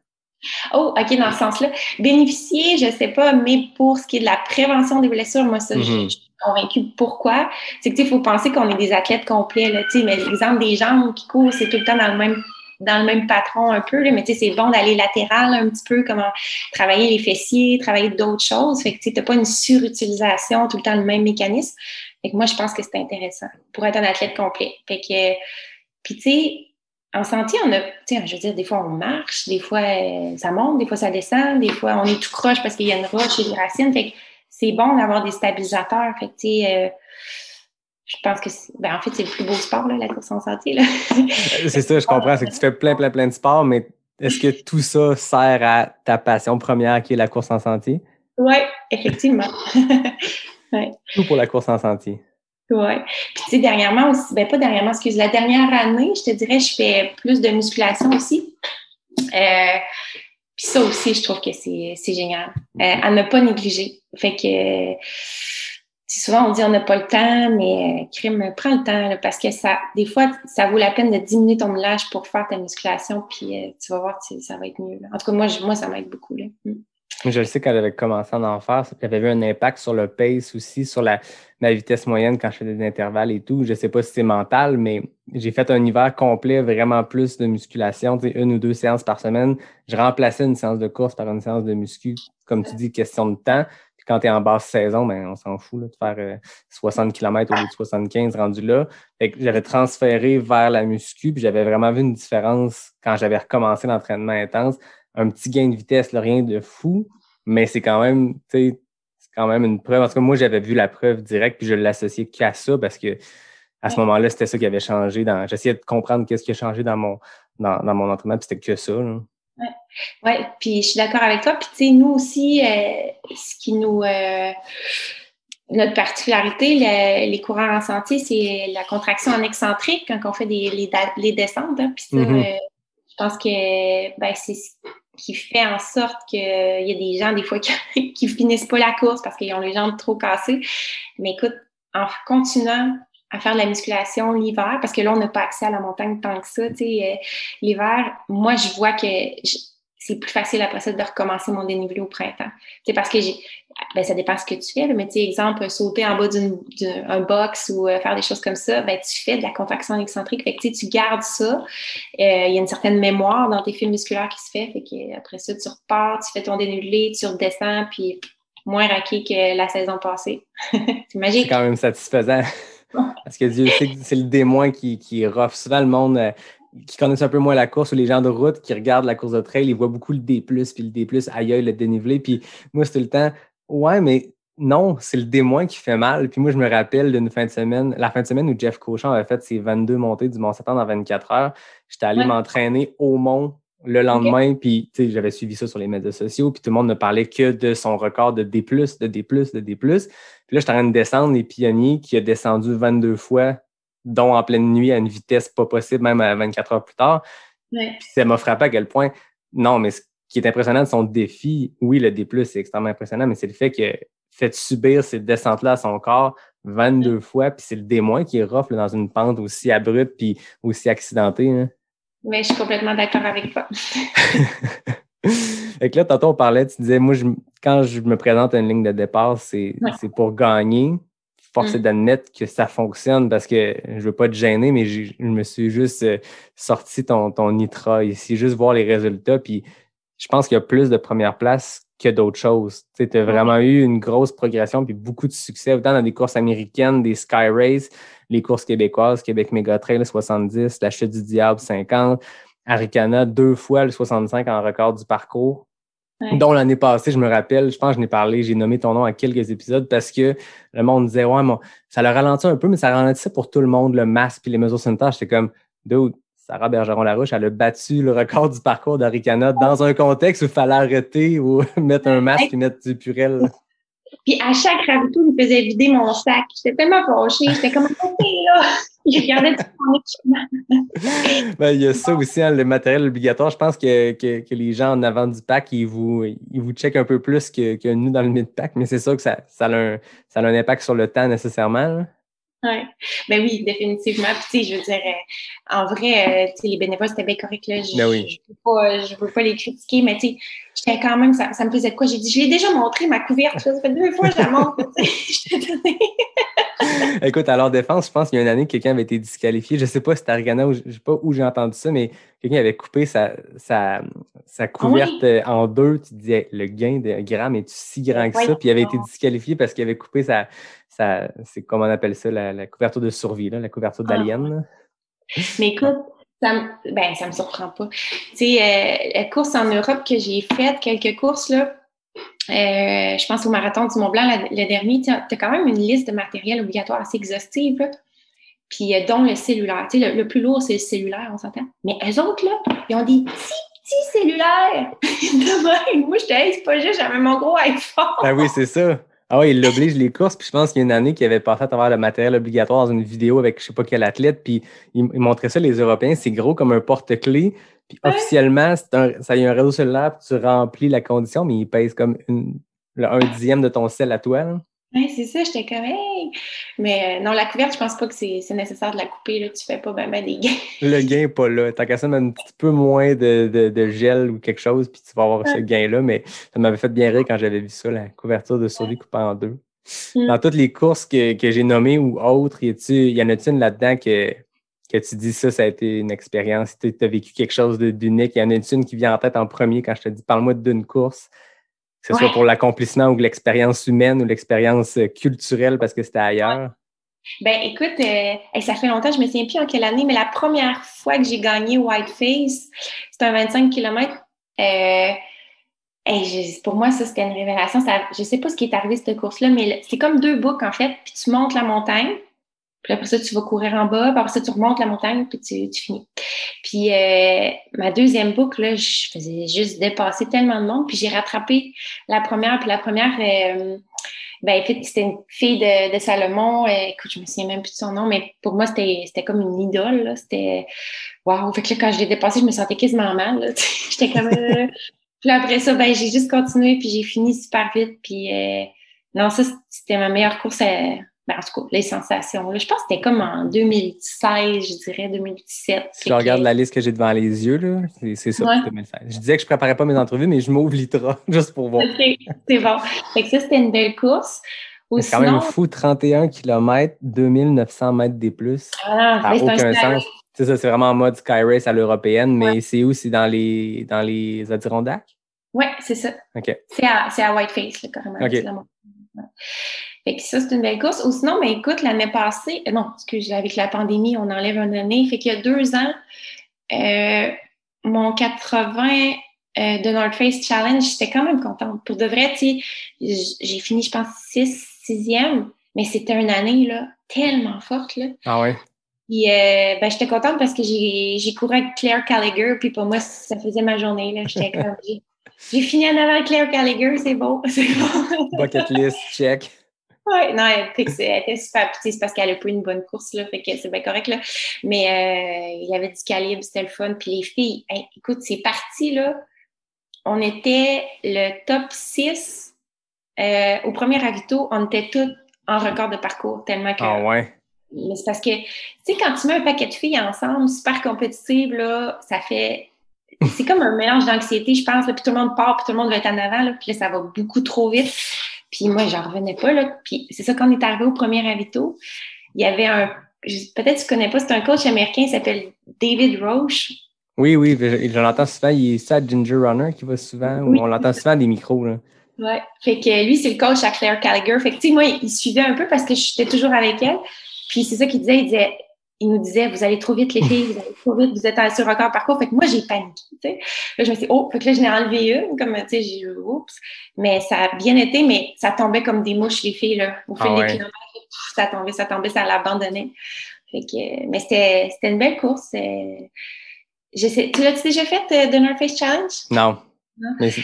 Oh, OK, dans ce sens-là. Bénéficier, je ne sais pas, mais pour ce qui est de la prévention des blessures, moi, ça, je, mm-hmm. suis convaincue. Pourquoi? C'est que, il faut penser qu'on est des athlètes complets, là, mais l'exemple des jambes qui courent, c'est tout le temps dans le même dans le même patron un peu, mais tu sais, c'est bon d'aller latéral un petit peu, comment travailler les fessiers, travailler d'autres choses. Fait que tu n'as pas une surutilisation, tout le temps le même mécanisme. Fait que moi, je pense que c'est intéressant pour être un athlète complet. Fait que, puis tu sais, en santé, on a, je veux dire, des fois on marche, des fois euh, ça monte, des fois ça descend, des fois on est tout croche parce qu'il y a une roche et des racines. Fait que c'est bon d'avoir des stabilisateurs. Fait que tu sais, euh, je pense que, ben, en fait, c'est le plus beau sport, là, la course en sentier. c'est ça, je comprends. C'est que tu fais plein, plein, plein de sports, mais est-ce que tout ça sert à ta passion première qui est la course en sentier? Oui, effectivement. ouais. Tout pour la course en sentier. Oui. Puis, tu sais, dernièrement aussi, ben, pas dernièrement, excuse, la dernière année, je te dirais, je fais plus de musculation aussi. Euh, puis ça aussi, je trouve que c'est génial. Euh, à ne pas négliger. Fait que souvent on dit on n'a pas le temps, mais euh, crime, prends le temps parce que ça, des fois, ça vaut la peine de diminuer ton moulage pour faire ta musculation, puis euh, tu vas voir, ça va être mieux. En tout cas, moi, moi ça m'aide beaucoup. Là. Mm. Je le sais quand j'avais commencé à en faire, ça avait eu un impact sur le pace aussi, sur la, ma vitesse moyenne quand je faisais des intervalles et tout. Je ne sais pas si c'est mental, mais j'ai fait un hiver complet, vraiment plus de musculation, une ou deux séances par semaine. Je remplaçais une séance de course par une séance de muscu, comme tu dis, question de temps quand tu es en basse saison, ben, on s'en fout de faire 60 euh, km au lieu de 75 rendu là. j'avais transféré vers la muscu, puis j'avais vraiment vu une différence quand j'avais recommencé l'entraînement intense. Un petit gain de vitesse, rien de fou, mais c'est quand même, quand même une preuve. En tout cas, moi, j'avais vu la preuve directe, puis je l'associais qu'à ça parce que à ce moment-là, c'était ça qui avait changé. Dans... J'essayais de comprendre qu'est-ce qui a changé dans mon, dans, dans mon entraînement, puis c'était que ça. Là. Ouais. ouais, puis je suis d'accord avec toi. Puis, tu sais, nous aussi, euh, ce qui nous. Euh, notre particularité, le, les coureurs en sentier, c'est la contraction en excentrique quand on fait des, les, les descentes. Hein. Puis ça, Mhm. euh, je pense que ben, c'est ce qui fait en sorte qu'il y a des gens, des fois, qui, qui finissent pas la course parce qu'ils ont les jambes trop cassées. Mais écoute, en continuant à faire de la musculation l'hiver, parce que là, on n'a pas accès à la montagne tant que ça, euh, l'hiver, moi, je vois que c'est plus facile après ça de recommencer mon dénivelé au printemps. C'est parce que j'ai, ben, ça dépend ce que tu fais, mais exemple, sauter en bas d'une, d'un box ou euh, faire des choses comme ça, ben, tu fais de la contraction excentrique. Fait que, tu gardes ça. Euh, Il y a une certaine mémoire dans tes fils musculaires qui se fait. Fait après ça, tu repars, tu fais ton dénivelé, tu redescends, puis moins raqué que la saison passée. c'est C'est magique. quand même satisfaisant. Parce que Dieu sait que c'est le démoin qui, qui rough. Souvent, le monde euh, qui connaissent un peu moins la course ou les gens de route qui regardent la course de trail, ils voient beaucoup le D, puis le D, aïe, le dénivelé. Puis moi, c'était le temps, ouais, mais non, c'est le démoin qui fait mal. Puis moi, je me rappelle d'une fin de semaine, la fin de semaine où Jeff Cochon avait fait ses 22 montées du Mont-Saturne en 24 heures. J'étais allé Ouais. m'entraîner au Mont le lendemain, puis tu sais, j'avais suivi ça sur les médias sociaux, puis tout le monde ne parlait que de son record de D+, de D+, de D+. Puis là, j'étais en train de descendre les pionniers qui a descendu 22 fois, dont en pleine nuit à une vitesse pas possible, même à 24 heures plus tard. Ouais. Puis ça m'a frappé à quel point, non, mais ce qui est impressionnant de son défi, oui, le D+, c'est extrêmement impressionnant, mais c'est le fait a fait subir ces descentes-là à son corps 22 fois, puis c'est le démoin qui est rough là, dans une pente aussi abrupte puis aussi accidentée. hein. Mais je suis complètement d'accord avec toi. fait que là, tantôt, on parlait, tu disais, moi, je, quand je me présente à une ligne de départ, c'est Ouais. pour gagner. Force est Mm. d'admettre que ça fonctionne parce que je veux pas te gêner, mais je me suis juste euh, sorti ton, ton Nitra ici, juste voir les résultats. Puis je pense qu'il y a plus de première place que d'autres choses. Tu as vraiment eu une grosse progression puis beaucoup de succès, autant dans des courses américaines, des Sky Race, les courses québécoises, Québec Méga Trail 70, la Chute du Diable 50, Aricana deux fois le 65 en record du parcours. Ouais. Dont l'année passée, je me rappelle, je pense que je n'ai parlé, j'ai nommé ton nom à quelques épisodes parce que le monde disait Ouais, ça le ralentit un peu, mais ça ralentissait pour tout le monde, le masque puis les mesures sanitaires. J'étais comme Dude, Sarah Bergeron-Larouche, elle a battu le record du parcours d'Aricana dans un contexte où il fallait arrêter ou mettre un masque et mettre du purel. Puis à chaque ravito, il me faisait vider mon sac. J'étais tellement fâchée. J'étais comme, OK, là. Il regardait tout mon équipement. Ben, il y a ça aussi, hein, le matériel obligatoire. Je pense que, que, que les gens en avant du pack, ils vous, ils vous checkent un peu plus que, que nous dans le mid-pack, mais c'est sûr que ça, ça, a un, ça a un impact sur le temps nécessairement. là. Ouais. Ben oui, définitivement. Puis, je veux dire, euh, en vrai, euh, les bénévoles, c'était bien correct, là. Je, Ben oui. je, veux pas, je veux pas les critiquer, mais tu sais, j'étais quand même, ça, ça me faisait de quoi? J'ai dit, je l'ai déjà montré, ma couverture. Ça fait deux fois que je la montre. Écoute, à leur défense, je pense qu'il y a une année, quelqu'un avait été disqualifié. Je ne sais pas si c'était Argana ou je ne sais pas où j'ai entendu ça, mais quelqu'un avait coupé sa, sa, sa couverte euh, en deux. Tu disais, le gain de grammes est si grand que ça? Puis il avait été disqualifié parce qu'il avait coupé sa, sa c'est comment on appelle ça, la, la couverture de survie, là, la couverture Ah. d'alien. Mais écoute, ça me, ben, ça me surprend pas. Tu sais, euh, la course en Europe que j'ai faite, quelques courses, là, euh, je pense au marathon du Mont Blanc, la- le dernier, tu as quand même une liste de matériel obligatoire assez exhaustive, là. Puis, euh, dont le cellulaire. Tu sais, le, le plus lourd, c'est le cellulaire, on s'entend. Mais eux autres, là, ils ont des petits, petits cellulaires. De même. Moi, j'étais, hey, c'est pas juste, j'avais mon gros iPhone. Ah oui, c'est ça. Ah oui, il l'oblige les courses. Puis je pense qu'il y a une année qui avait passé à travers le matériel obligatoire dans une vidéo avec je sais pas quel athlète. Puis il, il montrait ça, les Européens, c'est gros comme un porte-clés. Puis Ouais. officiellement, c'est un, ça y a un réseau cellulaire, puis tu remplis la condition, mais il pèse comme une, le un dixième de ton sel à toi. là. Ouais, c'est ça, j'étais comme, hey. Mais euh, non, la couverte, je pense pas que c'est nécessaire de la couper, là. Tu fais pas ben, ben des gains. Le gain n'est pas là. Tant qu'à ça, mettre un petit peu moins de, de, de gel ou quelque chose, puis tu vas avoir ce gain-là. Mais ça m'avait fait bien rire quand j'avais vu ça, la couverture de survie coupée en deux. Mm. Dans toutes les courses que, que j'ai nommées ou autres, y, y en a-t-il une là-dedans que, que tu dis ça, ça a été une expérience, tu as vécu quelque chose d'unique? Y en a-t-il une qui vient en tête en premier quand je te dis parle-moi d'une course? Que ce soit pour l'accomplissement ou l'expérience humaine ou l'expérience euh, culturelle parce que c'était ailleurs. Ben, écoute, euh, ça fait longtemps, je me souviens plus en quelle année, mais la première fois que j'ai gagné Whiteface, c'était un 25 km. Euh, je- pour moi, ça, c'était une révélation. Ça, je sais pas ce qui est arrivé cette course-là, mais c'est comme deux boucles, en fait. Puis tu montes la montagne, puis après ça, tu vas courir en bas, puis après ça, tu remontes la montagne, puis tu, tu finis. Puis euh, ma deuxième boucle, là, je faisais juste dépasser tellement de monde, puis j'ai rattrapé la première, puis la première, euh, ben, c'était une fille de, de Salomon. Euh, écoute, je me souviens même plus de son nom, mais pour moi, c'était comme une idole. C'était waouh. Fait que là, quand je l'ai dépassée, je me sentais quasiment mal. J'étais comme. euh, Puis après ça, ben, j'ai juste continué, puis j'ai fini super vite. Puis euh, non, ça, c'était ma meilleure course. à- ben, en tout cas, les sensations. là. Je pense que c'était comme en 2016, je dirais, 2017. Si je regarde la liste que j'ai devant les yeux, là, c'est c'est ça, Ouais. 2016. Je disais que je préparais pas mes entrevues, mais je m'ouvre l'ITRA juste pour voir. OK, c'est bon. Fait que ça, c'était une belle course. Ou C'est quand même fou, 31 km, 2900 mètres des plus. ah, Ça n'a aucun sens. C'est ça, c'est vraiment en mode Sky Race à l'européenne, mais c'est où? C'est dans les, dans les Adirondacks? Ouais, c'est ça. OK. C'est à, c'est à Whiteface, là, carrément. Fait que ça, c'est une belle course. Ou sinon, mais écoute, l'année passée, euh, non, excuse, avec la pandémie, on enlève une année. Fait qu'il y a deux ans, euh, mon 80 euh, de North Face Challenge, j'étais quand même contente. Pour de vrai, tu sais, j'ai fini, je pense, 6, 6e, mais c'était une année, là, tellement forte, là. Ah ouais? Puis, euh, ben, j'étais contente parce que j'ai couru avec Claire Gallagher, puis pour moi, ça faisait ma journée, là. J'étais comme, j'ai- j'ai fini en avant Claire Gallagher, c'est beau, c'est bon. Bucket list, check. Ouais, non, elle, était super. Puis, c'est parce qu'elle a pas eu une bonne course, là, fait que c'est bien correct, là. Mais euh, il y avait du calibre, c'était le fun. Puis les filles, hey, écoute, c'est parti, là. On était le top 6 euh, au premier ravito. On était toutes en record de parcours, tellement que... Ah ouais? Mais c'est parce que, tu sais, quand tu mets un paquet de filles ensemble, super compétitives, là, ça fait... C'est comme un mélange d'anxiété, je pense, là, puis tout le monde part, puis tout le monde va être en avant, là, puis là, ça va beaucoup trop vite. Puis moi, j'en revenais pas, là. Puis c'est ça, quand on est arrivé au premier ravito, il y avait un... Peut-être que tu connais pas, c'est un coach américain, il s'appelle David Roche. Oui, oui, je, l'entends souvent. Il est ça Ginger Runner qui va souvent, ou Oui. on l'entend souvent à des micros. Là. Ouais. Fait que lui, c'est le coach à Claire Gallagher. Fait que, tu sais, moi, il suivait un peu parce que j'étais toujours avec elle. Puis c'est ça qu'il disait. Il disait, il nous disait, vous allez trop vite, les filles, vous allez trop vite, vous êtes sur record parcours. Fait que moi, j'ai paniqué, tu sais. Là, je me suis dit, oh, fait que là, j'en ai enlevé une, comme, tu sais, j'ai oups. Mais ça a bien été, mais ça tombait comme des mouches, les filles, là. Au fil Ah des ouais. kilomètres, ça tombait, ça tombait, ça l'abandonnait. Fait que, mais c'était, c'était une belle course. euh. Je sais, tu l'as-tu déjà fait, The North Face Challenge? Non. Mais j'ai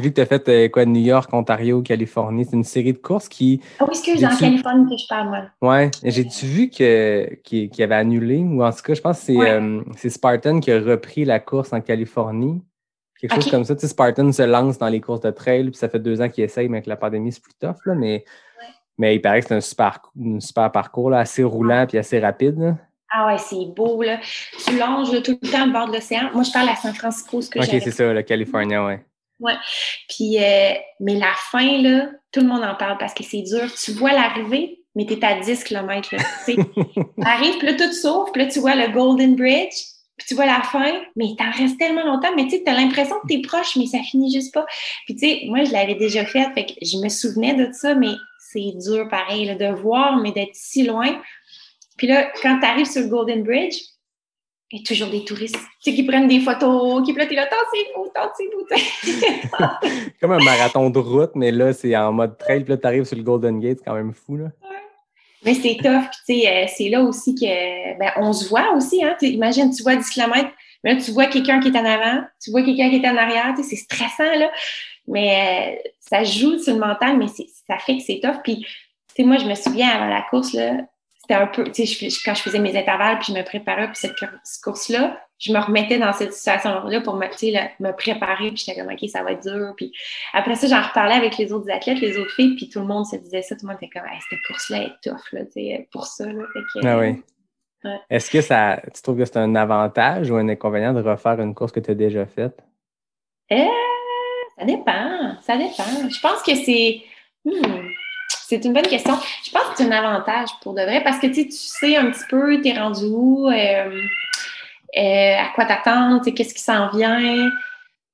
vu que tu as fait euh, quoi, New York, Ontario, Californie. C'est une série de courses qui. Ah oui, excuse, en Californie que je parle, moi. Ouais. J'ai-tu vu qu'il, qu'il avait annulé, ou en tout cas, je pense que c'est, Ouais. euh, c'est Spartan qui a repris la course en Californie. Quelque chose comme ça. Tu sais, Spartan se lance dans les courses de trail, puis ça fait deux ans qu'il essaye, mais avec la pandémie, c'est plus tough, là. Mais, mais il paraît que c'est un super, un super parcours, là, assez roulant puis assez rapide. là. Ah ouais, c'est beau, là. Tu longes là, tout le temps le bord de l'océan. Moi, je parle à San Francisco, ce que Ok, j'avais. c'est ça, le Californien, ouais. Puis, euh, mais la fin, là, tout le monde en parle parce que c'est dur. Tu vois l'arrivée, mais t'es à 10 km, là. Tu sais, t'arrives, puis là, tout s'ouvre, puis là, tu vois le Golden Bridge, puis tu vois la fin, mais t'en restes tellement longtemps, mais tu sais, t'as l'impression que t'es proche, mais ça finit juste pas. Puis, tu sais, moi, je l'avais déjà fait, fait que je me souvenais de ça, mais c'est dur pareil, là, de voir, mais d'être si loin. Puis là, quand t'arrives sur le Golden Bridge, il y a toujours des touristes, tu sais, qui prennent des photos, qui, là, t'es là, tu sais. Comme un marathon de route, mais là, c'est en mode trail. Puis là, tu arrives sur le Golden Gate, c'est quand même fou, là. Mais c'est tough. Puis, tu sais, euh, c'est là aussi que, ben, on se voit aussi, hein. Tu imagine, tu vois 10 km, mais là, tu vois quelqu'un qui est en avant, tu vois quelqu'un qui est en arrière, tu sais, c'est stressant, là. Mais euh, ça joue sur le mental, mais ça fait que c'est tough. Puis, tu sais, moi, je me souviens avant la course, là, c'était un peu, tu sais, je- quand je faisais mes intervalles, puis je me préparais pour cette cour- cette course-là, je me remettais dans cette situation-là pour me, là, me préparer, puis j'étais comme, OK, ça va être dur. Puis après ça, j'en reparlais avec les autres athlètes, les autres filles, puis tout le monde se disait ça, tout le monde était comme, Hey, cette course-là est tough, là, tu sais, pour ça, là. Fait que, Ah oui. Ouais. Est-ce que ça, tu trouves que c'est un avantage ou un inconvénient de refaire une course que tu as déjà faite? Euh, ça dépend, ça dépend. Je pense que c'est. hmm, c'est une bonne question. Je pense que c'est un avantage pour de vrai parce que tu sais, un petit peu, t'es rendu où, euh, euh, à quoi t'attendre, qu'est-ce qui s'en vient.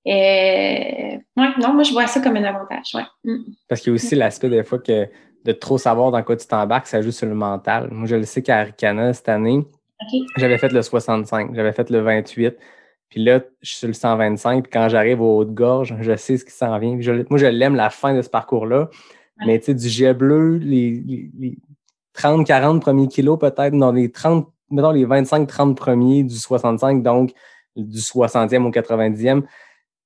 Euh, ouais, non, moi je vois ça comme un avantage. Ouais. Mm. Parce qu'il y a aussi l'aspect des fois que de trop savoir dans quoi tu t'embarques, ça joue sur le mental. Moi, je le sais qu'à Aricana, cette année, j'avais fait le 65, j'avais fait le 28. Puis là, je suis sur le 125, puis quand j'arrive au haut de gorge, je sais ce qui s'en vient. moi, je l'aime la fin de ce parcours-là. Mais tu sais, du jet bleu, les, 30, 40 premiers kilos peut-être, dans les 30, mettons les 25, 30 premiers du 65, donc du 60e au 90e,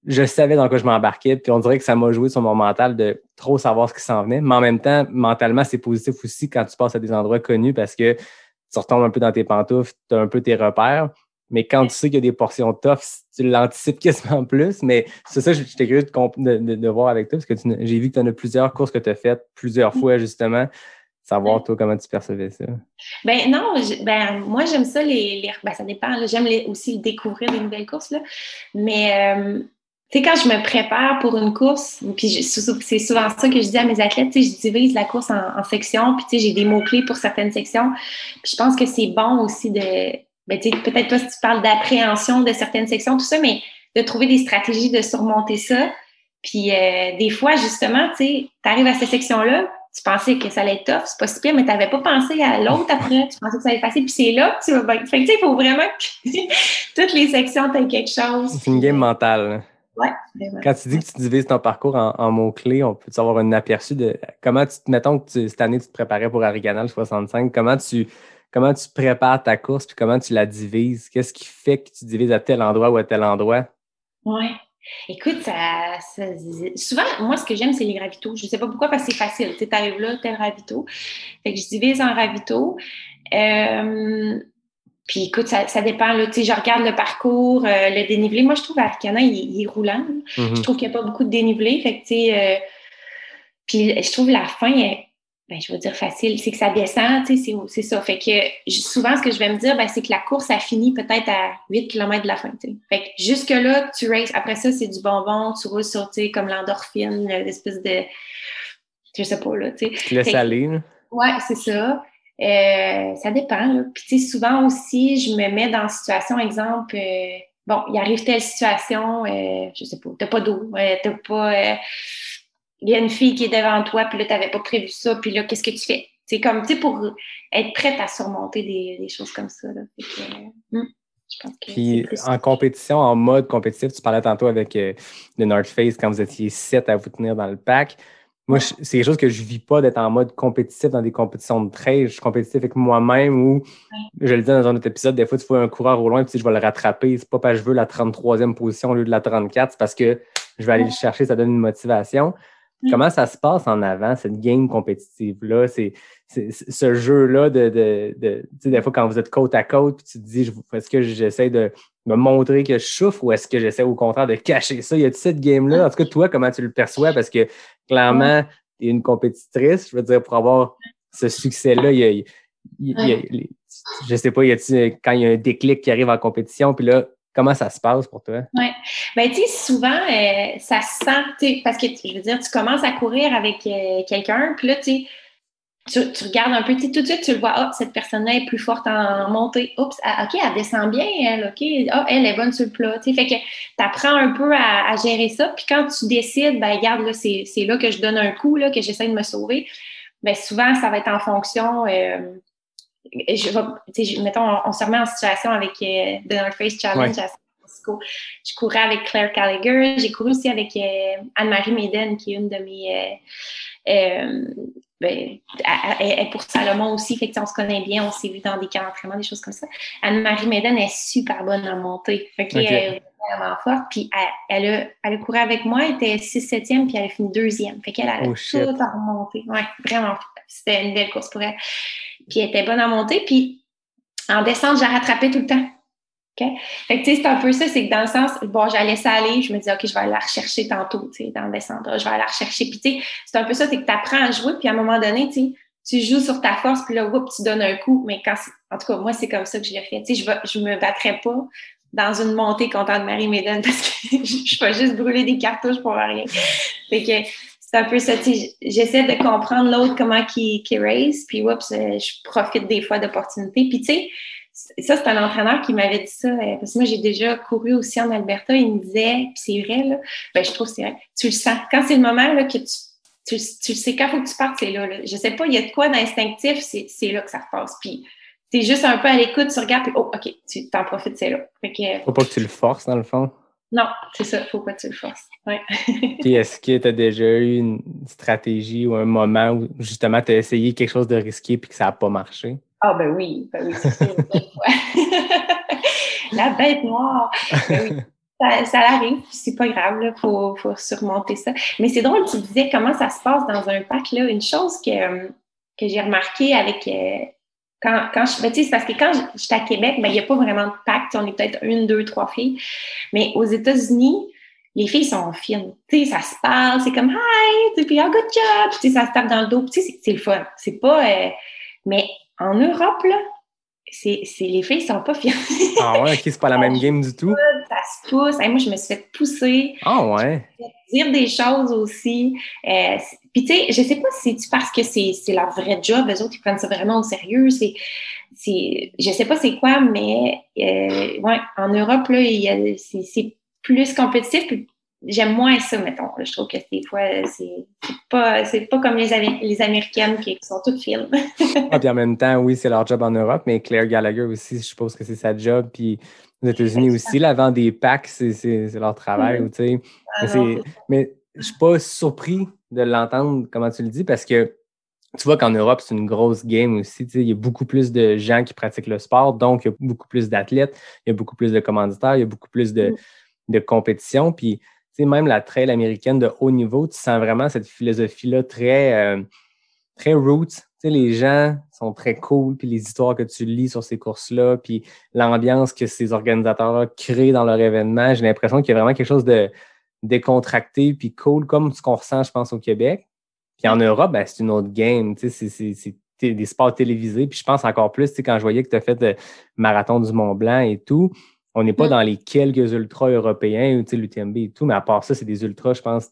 je savais dans quoi je m'embarquais, puis on dirait que ça m'a joué sur mon mental de trop savoir ce qui s'en venait. Mais en même temps, mentalement, c'est positif aussi quand tu passes à des endroits connus parce que tu retombes un peu dans tes pantoufles, tu as un peu tes repères. Mais quand tu sais qu'il y a des portions tough, tu l'anticipes quasiment plus. Mais c'est ça, j'étais curieux de, de, voir avec toi parce que j'ai vu que tu en as plusieurs courses que tu as faites plusieurs mm. fois, justement. Savoir, toi, comment tu percevais ça? Ben non, ben, moi, j'aime ça, les, les ben, ça dépend. J'aime aussi découvrir des nouvelles courses. Là. Mais, euh, tu sais, quand je me prépare pour une course, puis c'est souvent ça que je dis à mes athlètes, tu sais, je divise la course en, sections, puis tu sais, j'ai des mots-clés pour certaines sections. Puis je pense que c'est bon aussi de, ben, peut-être pas si tu parles d'appréhension de certaines sections, tout ça, mais de trouver des stratégies de surmonter ça. Puis euh, des fois, justement, tu arrives à cette section-là, tu pensais que ça allait être tough, c'est pas si pire, mais tu n'avais pas pensé à l'autre après, tu pensais que ça allait passer, puis c'est là que tu vas bien. Fait que tu sais, il faut vraiment que toutes les sections aient quelque chose. C'est une game mentale. Ouais, Quand tu dis que tu divises ton parcours en, mots-clés, on peut avoir un aperçu de comment tu te, mettons que cette année tu te préparais pour Ariganal 65, comment tu, comment tu prépares ta course puis comment tu la divises? Qu'est-ce qui fait que tu divises à tel endroit ou à tel endroit? Oui. Écoute, ça, souvent, moi, ce que j'aime, c'est les ravitaux. Je ne sais pas pourquoi, parce que c'est facile. Tu arrives là, tel ravito. Fait que je divise en ravitaux. Euh, puis écoute, ça, ça dépend. Là, je regarde le parcours, euh, le dénivelé. Moi, je trouve Arcana, il, il est roulant. Mm-hmm. Je trouve qu'il n'y a pas beaucoup de dénivelé. Fait que, euh, puis je trouve la fin, ben, je veux dire facile, c'est que ça descend, c'est ça. Fait que souvent, ce que je vais me dire, ben, c'est que la course a fini peut-être à 8 km de la fin. T'sais. Fait que jusque-là, tu races. Après ça, c'est du bonbon, tu roules sur, comme l'endorphine, l'espèce de. Je sais pas, là. Tu laisses aller, Ouais, c'est ça. Euh, ça dépend. Là. Puis, tu sais, souvent aussi, je me mets dans une situation, exemple, euh, bon, il arrive telle situation, euh, je sais pas, t'as pas d'eau, euh, t'as pas. Il y a une fille qui est devant toi, puis là, t'avais pas prévu ça, puis là, qu'est-ce que tu fais? C'est comme, tu sais, pour être prête à surmonter des, des choses comme ça. Là. Hmm, je pense que puis, en compétition, en mode compétitif, tu parlais tantôt avec le North Face quand vous étiez sept à vous tenir dans le pack. Moi, c'est quelque chose que je vis pas d'être en mode compétitif dans des compétitions de trail. Je suis compétitif avec moi-même ou, je le dis dans un autre épisode, des fois, tu vois un coureur au loin et je vais le rattraper. C'est pas parce que je veux la 33e position au lieu de la 34, c'est parce que je vais aller le chercher, ça donne une motivation. Comment ça se passe en avant, cette game compétitive-là? C'est, ce jeu-là de, de, de tu sais, des fois, quand vous êtes côte à côte, puis tu te dis, est-ce que j'essaie de me montrer que je souffre ou est-ce que j'essaie au contraire de cacher ça? Y a-t-il cette game-là? En tout cas, toi, comment tu le perçois? Parce que clairement, tu es une compétitrice. Je veux dire, pour avoir ce succès-là, il y a, je sais pas, y a quand il y a un déclic qui arrive en compétition, puis là, comment ça se passe pour toi? Oui. Ben, tu sais, souvent, euh, ça se sent, parce que, je veux dire, tu commences à courir avec euh, quelqu'un, puis là, tu sais, tu, regardes un peu, tout de suite, tu le vois, oh, cette personne-là est plus forte en montée. Oups, ah, OK, elle descend bien, elle, OK, oh, elle est bonne sur le plat. fait que tu apprends un peu à, gérer ça. Puis quand tu décides, ben regarde, là, c'est, là que je donne un coup, là, que j'essaie de me sauver. Ben souvent, ça va être en fonction. Euh, je vais, mettons, on, se remet en situation avec euh, The North Face Challenge à San Francisco. Je courais avec Claire Gallagher. J'ai couru aussi avec euh, Anne-Marie Maiden, qui est une de mes ben, elle, est pour Salomon aussi, fait que, on se connaît bien, on s'est vu dans des camps d'entraînement, des choses comme ça. Anne-Marie Méden est super bonne en montée. Fait qu'elle est vraiment forte. Puis elle, elle, a, elle a couru avec moi, elle était 6-7e, puis elle a fini deuxième. Fait qu'elle a oh, tout en remontée. Ouais, vraiment. C'était une belle course pour elle. Puis elle était bonne en montée, puis en descente, j'ai rattrapé tout le temps. Fait que, tu sais, c'est un peu ça, c'est que dans le sens, bon, j'allais ça aller, je me disais, OK, je vais aller la rechercher tantôt, tu sais, dans le descendre, je vais aller la rechercher. Puis, tu sais, c'est un peu ça, c'est que tu apprends à jouer, puis à un moment donné, tu sais, tu joues sur ta force, puis là, whoop, tu donnes un coup. Mais quand, en tout cas, moi, c'est comme ça que je l'ai fait. Tu sais, je, vais, je me battrais pas dans une montée contre Marie Méden parce que je peux juste brûler des cartouches pour rien. Fait que c'est un peu ça, j'essaie de comprendre l'autre, comment qui, qui race, puis whoops, je profite des fois d'opportunités. Puis, tu sais, ça, c'est un entraîneur qui m'avait dit ça, euh, parce que moi, j'ai déjà couru aussi en Alberta. Il me disait, puis c'est vrai, là, ben, je trouve que c'est vrai, tu le sens. Quand c'est le moment là, que tu, tu, tu sais, quand il faut que tu partes, c'est là, là. Je sais pas, il y a de quoi d'instinctif, c'est là que ça se passe. Puis tu es juste un peu à l'écoute, tu regardes, puis oh, OK, tu t'en profites, c'est là. Fait Faut pas que tu le forces, dans le fond. Non, c'est ça, faut pas que tu le. Ouais. Puis est-ce que tu as déjà eu une stratégie ou un moment où justement tu as essayé quelque chose de risqué puis que ça n'a pas marché? Ah, ben oui, ben oui, c'est. La bête noire. Ben oui. Ça, ça arrive, puis c'est pas grave, il faut, faut surmonter ça. Mais c'est drôle, tu disais comment ça se passe dans un pack. Là. Une chose que, euh, que j'ai remarqué avec. Quand, quand je. Ben, c'est parce que quand j'étais à Québec, ben, il n'y a pas vraiment de sais, On est peut-être une, deux, trois filles. Mais aux États-Unis, les filles sont fines. Tu sais, ça se parle, c'est comme hi, puis oh, good job, tu sais, ça se tape dans le dos. Tu sais, c'est- c'est le fun. C'est pas. euh, Mais en Europe, là, c'est, c'est, les filles sont pas fines. Ah ouais, ok, c'est pas la même game du tout. ça se pousse. Hey, moi, je me suis fait pousser, Ah ouais. dire des choses aussi. Euh, Puis, tu sais, je sais pas si c'est parce que c'est, c'est leur vrai job, eux autres, ils prennent ça vraiment au sérieux. C'est, c'est, je sais pas c'est quoi, mais euh, ouais, en Europe, là, c'est, c'est plus compétitif. Puis j'aime moins ça, mettons. Je trouve que des fois, c'est, pas, c'est pas comme les, les Américaines qui, qui sont toutes fines. Ah, puis en même temps, oui, c'est leur job en Europe, mais Claire Gallagher aussi, je suppose que c'est sa job. Puis aux États-Unis aussi, la vente des packs, c'est leur travail. Mhm. tu sais. Ah Mais, je suis pas surpris de l'entendre, comment tu le dis, parce que tu vois qu'en Europe, c'est une grosse game aussi. Il y a beaucoup plus de gens qui pratiquent le sport, donc il y a beaucoup plus d'athlètes, il y a beaucoup plus de commanditaires, il y a beaucoup plus de, Mm. de compétition. Puis, même la trail américaine de haut niveau, tu sens vraiment cette philosophie-là très, euh, très roots. Les gens sont très cool, puis les histoires que tu lis sur ces courses-là, puis l'ambiance que ces organisateurs-là créent dans leur événement, j'ai l'impression qu'il y a vraiment quelque chose de décontracté puis cool, comme ce qu'on ressent, je pense, au Québec. Puis en Europe, ben, c'est une autre game. tu C'est des sports télévisés. Puis je pense encore plus, quand je voyais que tu as fait le marathon du Mont Blanc et tout, on n'est pas dans les quelques ultras européens, l'UTMB et tout, mais à part ça, c'est des ultras, je pense,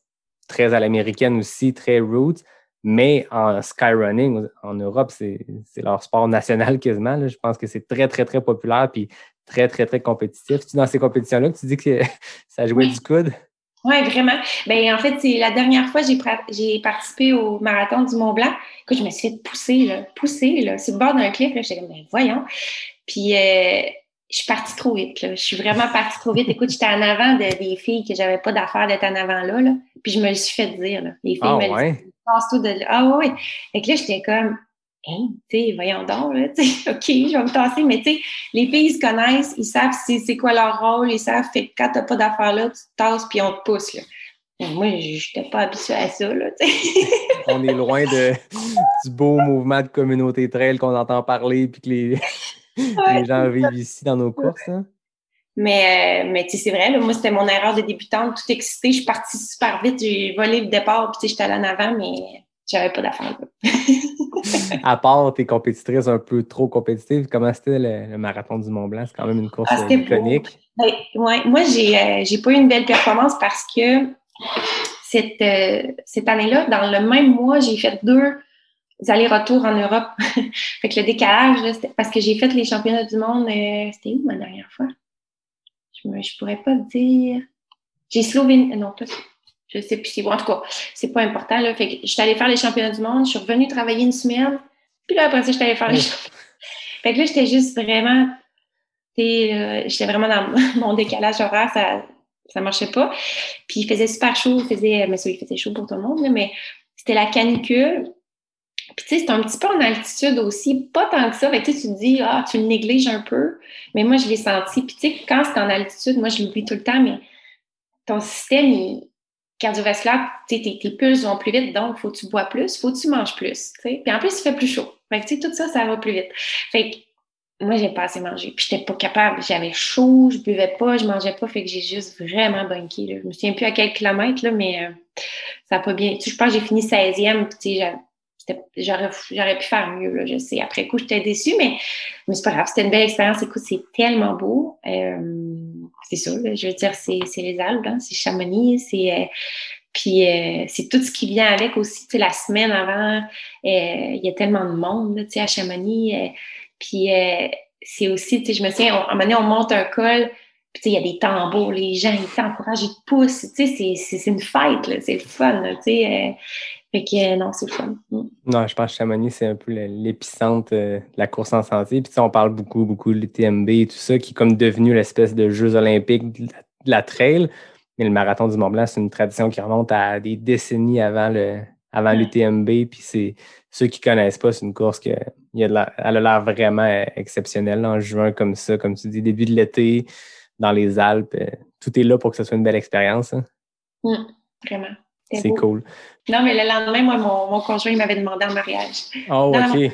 très à l'américaine aussi, très roots. Mais en skyrunning, en Europe, c'est c'est leur sport national quasiment. là. Je pense que c'est très, très, très populaire puis très, très, très compétitif. C'est dans ces compétitions-là que tu dis que ça jouait Oui. du coude? Oui, vraiment. Ben, en fait, c'est la dernière fois que j'ai participé au marathon du Mont Blanc. Écoute, je me suis fait pousser, là, pousser, là, sur le bord d'un cliff. J'étais comme, ben, voyons. Puis, euh, je suis partie trop vite, là. Je suis vraiment partie trop vite. Écoute, j'étais en avant de- des filles que j'avais pas d'affaires d'être en avant là, là. Puis, je me le suis fait dire, là. Les filles Ah me le ouais? Passe-toi de là. Ah, ouais, ouais. Fait que là, j'étais comme, hein, tu sais, voyons donc, là, OK, je vais me tasser. Mais, tu sais, les filles, ils se connaissent, ils savent c'est c'est quoi leur rôle, ils savent, fait que quand t'as pas d'affaires là, tu te tasses puis on te pousse, là. Et Moi, je n'étais pas habituée à ça, là. On est loin de, du beau mouvement de communauté trail qu'on entend parler puis que les, les gens vivent ici dans nos courses. hein. Mais, euh, mais tu sais, c'est vrai, là, moi, c'était mon erreur de débutante, tout excitée. Je suis partie super vite, j'ai volé le départ, puis j'étais allée en avant, mais j'avais pas d'affaires. À part tes compétitrices un peu trop compétitives, comment c'était le, le marathon du Mont Blanc? C'est quand même une course Ah, euh, iconique. Ben, ouais, moi, j'ai euh, pas eu une belle performance parce que cette, euh, cette année-là, dans le même mois, j'ai fait deux allers-retours en Europe. fait que le décalage, là, parce que j'ai fait les championnats du monde. euh, c'était où ma dernière fois? Je, je pourrais pas dire. J'ai Slovénie. Non, pas. Je sais plus. c'est- En tout cas, c'est pas important. Là. Fait que je suis allée faire les championnats du monde. Je suis revenue travailler une semaine. Puis là, après ça, je suis allée faire les championnats. Fait que là, j'étais juste vraiment euh, j'étais vraiment dans mon décalage horaire, ça ça marchait pas. Puis il faisait super chaud, il faisait, mais ça, il faisait chaud pour tout le monde, là, mais c'était la canicule. Puis tu sais, c'est un petit peu en altitude aussi, pas tant que ça. Tu te dis, ah, tu le négliges un peu, mais moi, je l'ai senti. Puis tu sais, quand c'est en altitude, moi, je l'oublie tout le temps, mais ton système il- cardiovasculaire, tes, tes pulses vont plus vite, donc faut que tu bois plus, faut que tu manges plus. Puis en plus, il fait plus chaud. Fait que tu sais, tout ça, ça va plus vite. Fait que moi, j'ai pas assez mangé. Puis j'étais pas capable. J'avais chaud, je buvais pas, je mangeais pas. Fait que j'ai juste vraiment bunké. Là. Je me souviens plus à quel kilomètre, là, mais euh, ça a pas bien. Tu sais, je pense que j'ai fini 16e. Puis tu sais, j'aurais, pu faire mieux. Là, je sais. Après coup, j'étais déçue, mais, mais c'est pas grave. C'était une belle expérience. Écoute, c'est tellement beau. Euh, c'est ça. là. je veux dire, c'est, les Alpes, hein, c'est Chamonix, c'est. euh, puis euh, c'est tout ce qui vient avec aussi. Tu sais, la semaine avant, il y a tellement de monde tu sais, à Chamonix. puis c'est aussi, tu sais, je me souviens, on- à un moment donné, on monte un col, puis tu sais, il y a des tambours, les gens, ils t'encouragent, ils te poussent. Tu sais, c'est- une fête, c'est le fun, tu sais. Fait que euh, non, c'est fun. Mm. Non, je pense que Chamonix, c'est un peu l'épicentre euh, de la course en santé. Puis on parle beaucoup, beaucoup de l'UTMB et tout ça, qui est comme devenu l'espèce de Jeux olympiques de la, de la trail. Mais le marathon du Mont-Blanc, c'est une tradition qui remonte à des décennies avant le avant Ouais. l'UTMB. Puis c'est ceux qui connaissent pas, c'est une course que il y a de la- elle a l'air vraiment euh, exceptionnelle là, en juin comme ça, comme tu dis, début de l'été, dans les Alpes. Tout est là pour que ce soit une belle expérience. hein. Vraiment. C'est cool. Non, mais le lendemain, moi, mon, mon conjoint il m'avait demandé en mariage. Oh, Non, OK.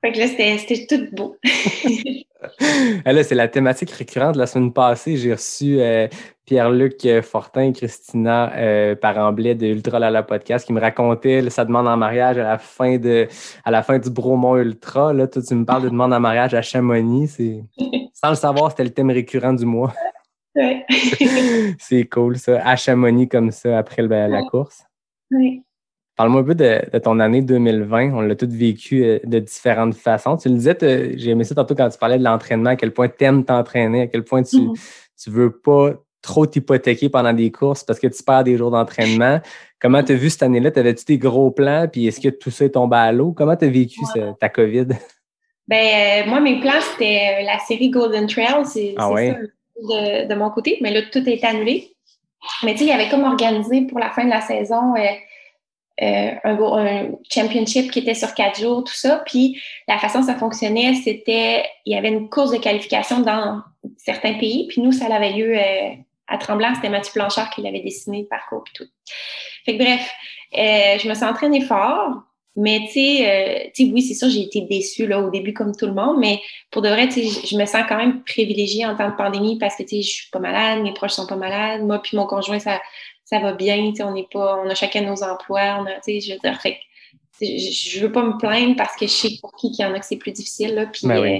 Fait que là, c'était tout beau. Là, c'est la thématique récurrente. La semaine passée, j'ai reçu euh, Pierre-Luc Fortin et Christina euh, Paremblay de Ultra Lala Podcast qui me racontaient là, sa demande en mariage à la fin de à la fin du Bromont Ultra. Là, toi, tu me parles de demande en mariage à Chamonix. Sans le savoir, c'était le thème récurrent du mois. Ouais. c'est cool, ça. À Chamonix comme ça, après le- la course. Parle-moi un peu de, de ton année 2020. On l'a tous vécu euh, de différentes façons. Tu le disais, j'ai aimé ça tantôt quand tu parlais de l'entraînement, à quel point tu aimes t'entraîner, à quel point tu Mhm. tu veux pas trop t'hypothéquer pendant des courses parce que tu perds des jours d'entraînement. Comment tu as vu cette année-là? T'avais-tu des gros plans? Puis est-ce que tout ça est tombé à l'eau? Comment tu as vécu ce- ta COVID? Ben, euh, moi, mes plans, c'était euh, la série Golden Trail. C'est Ah ouais? ça de, mon côté. Mais là, tout été annulé. Mais tu sais, il y avait comme organisé pour la fin de la saison euh, euh, un, championship qui était sur quatre jours, tout ça. Puis la façon dont ça fonctionnait, c'était il y avait une course de qualification dans certains pays. Puis nous, ça avait lieu euh, à Tremblant. C'était Mathieu Blanchard qui l'avait dessiné, le parcours et tout. Fait que bref, je me suis entraînée fort. Mais tu sais, euh, tu sais, oui, c'est sûr, j'ai été déçue là, au début comme tout le monde, mais pour de vrai, je me sens quand même privilégiée en temps de pandémie parce que je suis pas malade, mes proches sont pas malades, moi puis mon conjoint, ça, ça va bien, on n'est pas, on a chacun nos emplois, on a, je veux dire, fait je, veux pas me plaindre parce que je sais pour qui qu'il y en a que c'est plus difficile là, puis Ben oui.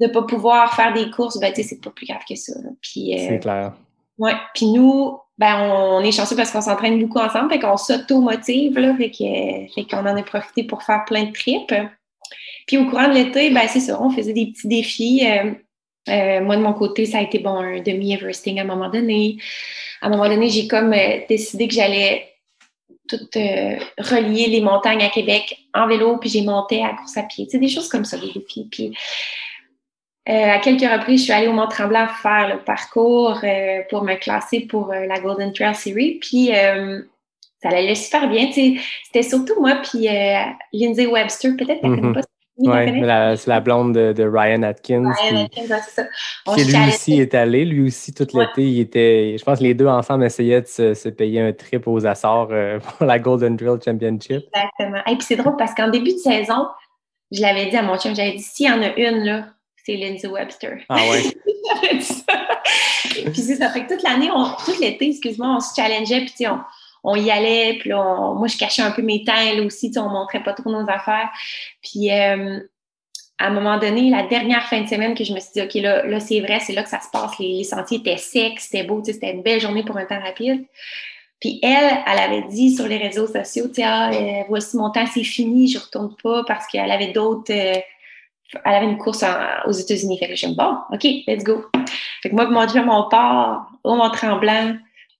euh, de pas pouvoir faire des courses, ben c'est pas plus grave que ça. Puis euh, C'est clair. Ouais, puis nous, ben on, est chanceux parce qu'on s'entraîne beaucoup ensemble, fait qu'on s'auto-motive, là, que- qu'on en a profité pour faire plein de trips. Puis au courant de l'été, ben c'est ça, on faisait des petits défis. Euh, euh, moi, de mon côté, ça a été bon un demi-everesting à un moment donné. À un moment donné, j'ai comme euh, décidé que j'allais tout relier les montagnes à Québec en vélo, puis j'ai monté à course à pied. Sais, des choses comme ça, des défis. Puis euh, à quelques reprises, je suis allée au Mont-Tremblant faire le parcours euh, pour me classer pour euh, la Golden Trail Series. Puis ça allait super bien. C'était surtout moi puis Lindsay Webster. Peut-être que Mhm. connais pas. Oui, c'est la blonde de, de Ryan Atkins. Qui- Atkins, ouais, c'est ça. On qui lui aussi est allé. Lui aussi, tout Ouais. l'été, il était. Je pense que les deux ensemble essayaient de se, se payer un trip aux Açores pour la Golden Drill Championship. Exactement. Et puis c'est drôle parce qu'en début de saison, je l'avais dit à mon chum, j'avais dit s'il y en a une, là, c'est Lindsay Webster. Ah ouais. Puis c'est ça. Fait que toute l'année, on- tout l'été, excuse-moi, on se challengeait, puis on, on y allait, puis on- moi, je cachais un peu mes elle aussi, on montrait pas trop nos affaires. Puis euh, à un moment donné, la dernière fin de semaine que je me suis dit, OK, là, là c'est vrai, c'est là que ça se passe. Les, les sentiers étaient secs, c'était beau, c'était une belle journée pour un temps rapide. Puis elle, elle avait dit sur les réseaux sociaux, ah, euh, voici mon temps, c'est fini, je retourne pas parce qu'elle avait d'autres. euh, elle avait une course en- aux États-Unis. Fait que je me bon, OK, let's go. Fait que moi, mon chum, on part au Mont-Tremblant.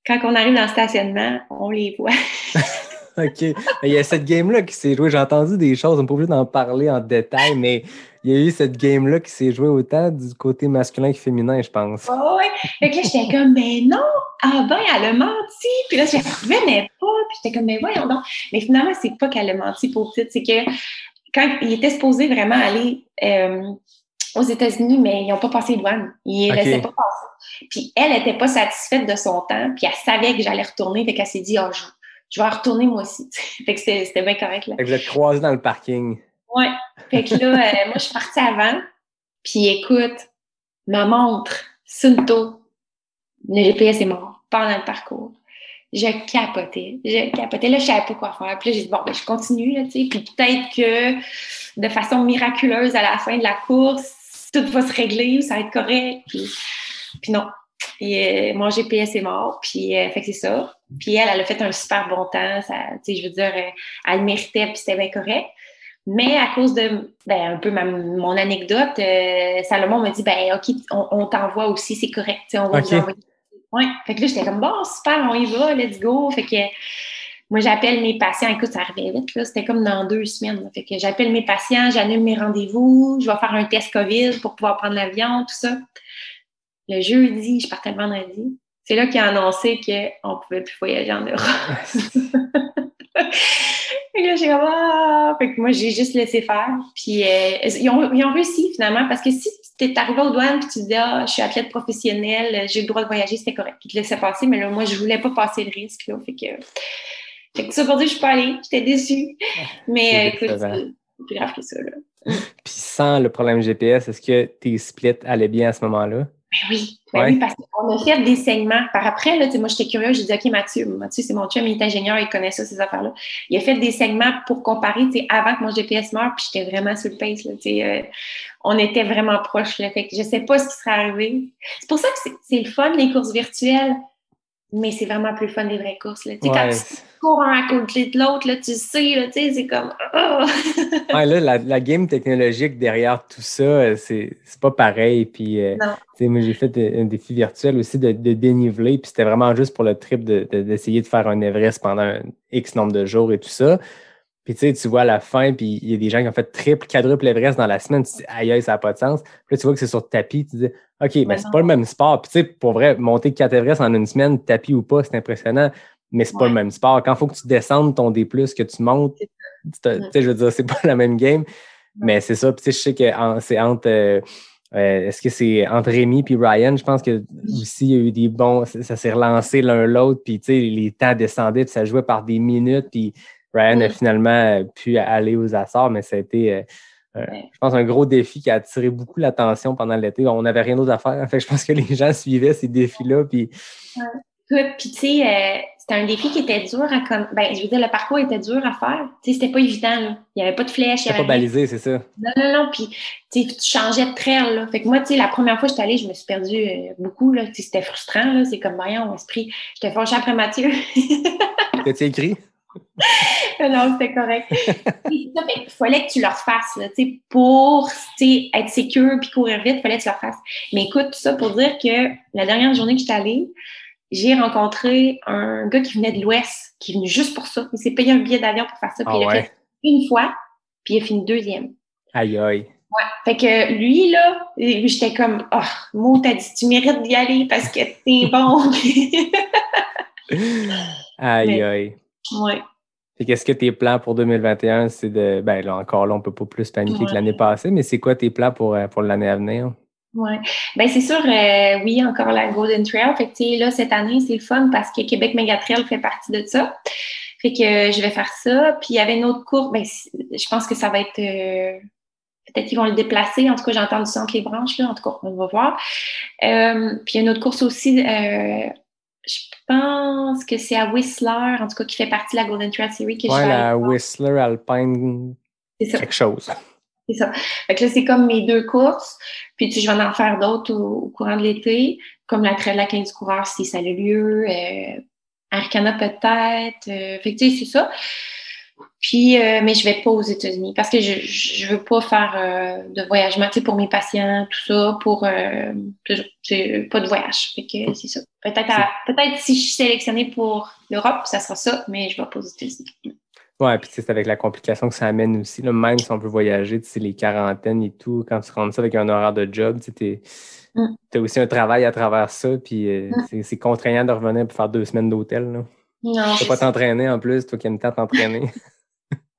Quand on arrive dans le stationnement, on les voit. OK. Il y a cette game-là qui s'est jouée. J'ai entendu des choses, on n'est pas obligé d'en parler en détail, mais il y a eu cette game-là qui s'est jouée autant du côté masculin que féminin, je pense. Ouais. Fait que là, j'étais comme, mais non, ah ben, elle a menti. Puis là, je revenais pas. Puis j'étais comme, mais voyons donc. Mais finalement, c'est pas qu'elle a menti pour titre, c'est que quand il était supposé vraiment aller euh, aux États-Unis, mais ils n'ont pas passé douane. Ils ne Ok. laissaient pas passer. Puis elle n'était pas satisfaite de son temps, puis elle savait que j'allais retourner, fait qu'elle s'est dit, oh, je, je vais en retourner moi aussi. fait que c'était c'était bien correct. Là. Fait que vous êtes croisés dans le parking. Ouais. Fait que là, euh, moi, je suis partie avant. Puis écoute, ma montre, Sunto, le GPS est mort pendant le parcours. Je capotais. Je capotais. Là, je savais pas quoi faire. Puis là, j'ai dit, bon, ben, je continue, là, tu sais. Puis peut-être que de façon miraculeuse, à la fin de la course, tout va se régler, ça va être correct. Puis, puis non. Puis, euh, mon GPS est mort. Puis, euh, fait que c'est ça. Puis elle, elle a fait un super bon temps. Ça, tu sais, je veux dire, euh, elle le méritait, puis c'était bien correct. Mais à cause de ben, un peu ma- mon anecdote, euh, Salomon m'a dit ben OK, on, on t'envoie aussi, c'est correct, tu sais, on va vous envoyer. Ouais. Fait que là, j'étais comme bon, super, on y va, let's go. Fait que moi, j'appelle mes patients. Écoute, ça arrivait vite, là. C'était comme dans deux semaines. là. Fait que j'appelle mes patients, j'annule mes rendez-vous, je vais faire un test COVID pour pouvoir prendre l'avion, tout ça. Le jeudi, je partais le vendredi. C'est là qu'il a annoncé qu'on ne pouvait plus voyager en Europe. Fait que là, j'ai comme, ah! Fait que moi, j'ai juste laissé faire. Puis, euh, ils, ont, ils ont réussi finalement parce que si tu es arrivé aux douanes puis tu disais, ah, je suis athlète professionnel, j'ai le droit de voyager, c'était correct. Ils te laissaient passer, mais là, moi, je voulais pas passer le risque. Là, fait que, fait que ça pour dire, je suis pas allée, j'étais déçue. Mais euh, écoute, c'est plus grave que ça. Là. Puis sans le problème GPS, est-ce que tes splits allaient bien à ce moment-là? Ben oui, ben Ouais. oui, parce qu'on a fait des segments. Par après, là, moi, j'étais curieuse, j'ai dit, OK, Mathieu, Mathieu, c'est mon chum, il est ingénieur, il connaît ça, ces affaires-là. Il a fait des segments pour comparer, tu sais, avant que mon GPS meure, puis j'étais vraiment sur le pace, là, tu sais, euh, on était vraiment proches, là, fait que je sais pas ce qui serait arrivé. C'est pour ça que c'est le fun, les courses virtuelles, mais c'est vraiment plus fun des vraies courses, là. Quand tu cours un à côté de l'autre, tu sais, c'est comme, ah! Ouais, là, la, la game technologique derrière tout ça, euh, c'est c'est pas pareil. Puis, euh, moi, j'ai fait euh, un défi virtuel aussi de, de déniveler, puis c'était vraiment juste pour le trip de- de- d'essayer de, faire un Everest pendant un X nombre de jours et tout ça. Puis, tu sais, tu vois à la fin, puis il y a des gens qui ont fait triple, quadruple Everest dans la semaine. Tu dis, aïe, aïe, ça n'a pas de sens. Puis là, tu vois que c'est sur tapis. Tu dis, OK, ben, Mais c'est non. pas le même sport. Puis, tu sais, pour vrai, monter 4 Everest en une semaine, tapis ou pas, c'est impressionnant. Mais c'est pas le même sport. Quand il faut que tu descendes ton D, que tu montes, tu sais, je veux dire, c'est pas la même game. Mais c'est ça. Puis, tu sais, je sais que en- c'est entre. euh, euh, Est-ce que c'est entre Rémi puis Ryan? Je pense que aussi, il y a eu des bons. Ça, ça s'est relancé l'un l'autre. Puis, tu sais, les temps descendaient. Puis, ça jouait par des minutes. Puis, Ryan a Mm. finalement euh, pu aller aux Açores. Mais ça a été, euh, je pense, un gros défi qui a attiré beaucoup l'attention pendant l'été. On n'avait rien d'autre à faire. Fait que je pense que les gens suivaient ces défis-là. Puis, puis tu sais, euh, c'était un défi qui était dur à comme ben je veux dire le parcours était dur à faire. Tu sais, c'était pas évident là. Il y avait pas de flèche, il avait pas balisé, c'est ça. Non non non, puis tu sais, tu changeais de trail là. Fait que moi tu sais la première fois que j'étais allée, je me suis perdue beaucoup là, tu sais, c'était frustrant là, c'est comme voyons, esprit, j'étais fâchée après Mathieu. T'as-tu écrit? Non, c'était correct. Fait qu'il fallait que tu le refasses, là, pour tu sais, être sécure puis courir vite, il fallait que tu le refasses. Mais écoute, tout ça pour dire que la dernière journée que j'étais allée, j'ai rencontré un gars qui venait de l'Ouest, qui est venu juste pour ça. Il s'est payé un billet d'avion pour faire ça, puis Ah il ouais? fait une fois, puis il a fini deuxième. Aïe, aïe. Fait que lui, là, j'étais comme, oh, Mo, t'as dit, tu mérites d'y aller parce que t'es bon. Aïe, Mais- aïe. Ouais. Fait qu'est-ce que tes plans pour 2021, c'est de. Ben là, encore là, on peut pas plus paniquer que Ouais. l'année passée, mais c'est quoi tes plans pour, euh, pour l'année à venir? Ouais. Ben c'est sûr, euh, oui, encore la Golden Trail. Fait que, tu sais, là, cette année, c'est le fun parce que Québec Mega Trail fait partie de ça. Fait que euh, je vais faire ça. Puis il y avait une autre course. Ben, je pense que ça va être. euh, Peut-être qu'ils vont le déplacer. En tout cas, j'ai entendu ça entre les branches. Là. En tout cas, on va voir. Puis il y a une autre course aussi. Je pense que c'est à Whistler, en tout cas, qui fait partie de la Golden Trail Series que je Ouais, vais la. Whistler Alpine, quelque chose. C'est ça. Fait que là, c'est comme mes deux courses. Puis tu sais, je vais en faire d'autres au, au courant de l'été, comme la trail de la 15 du coureur si ça a lieu, euh, Arcana peut-être. Euh, fait que tu sais, c'est ça. Puis, euh, mais je vais pas aux États-Unis parce que je, je veux pas faire euh, de voyagement, tu sais, pour mes patients, tout ça, pour euh, pas de voyage. Fait que c'est ça. Peut-être peut-être si je suis sélectionnée pour l'Europe, ça sera ça, mais je vais pas aux États-Unis. Ouais, puis c'est avec la complication que ça amène aussi. Là, même si on peut voyager, tu sais, les quarantaines et tout, quand tu rentres ça avec un horaire de job, tu Mm. as aussi un travail à travers ça, puis Mm. c'est- contraignant de revenir pour faire deux semaines d'hôtel. là. Non, Tu pas t'entraîner en plus, toi qui aimes tant t'entraîner.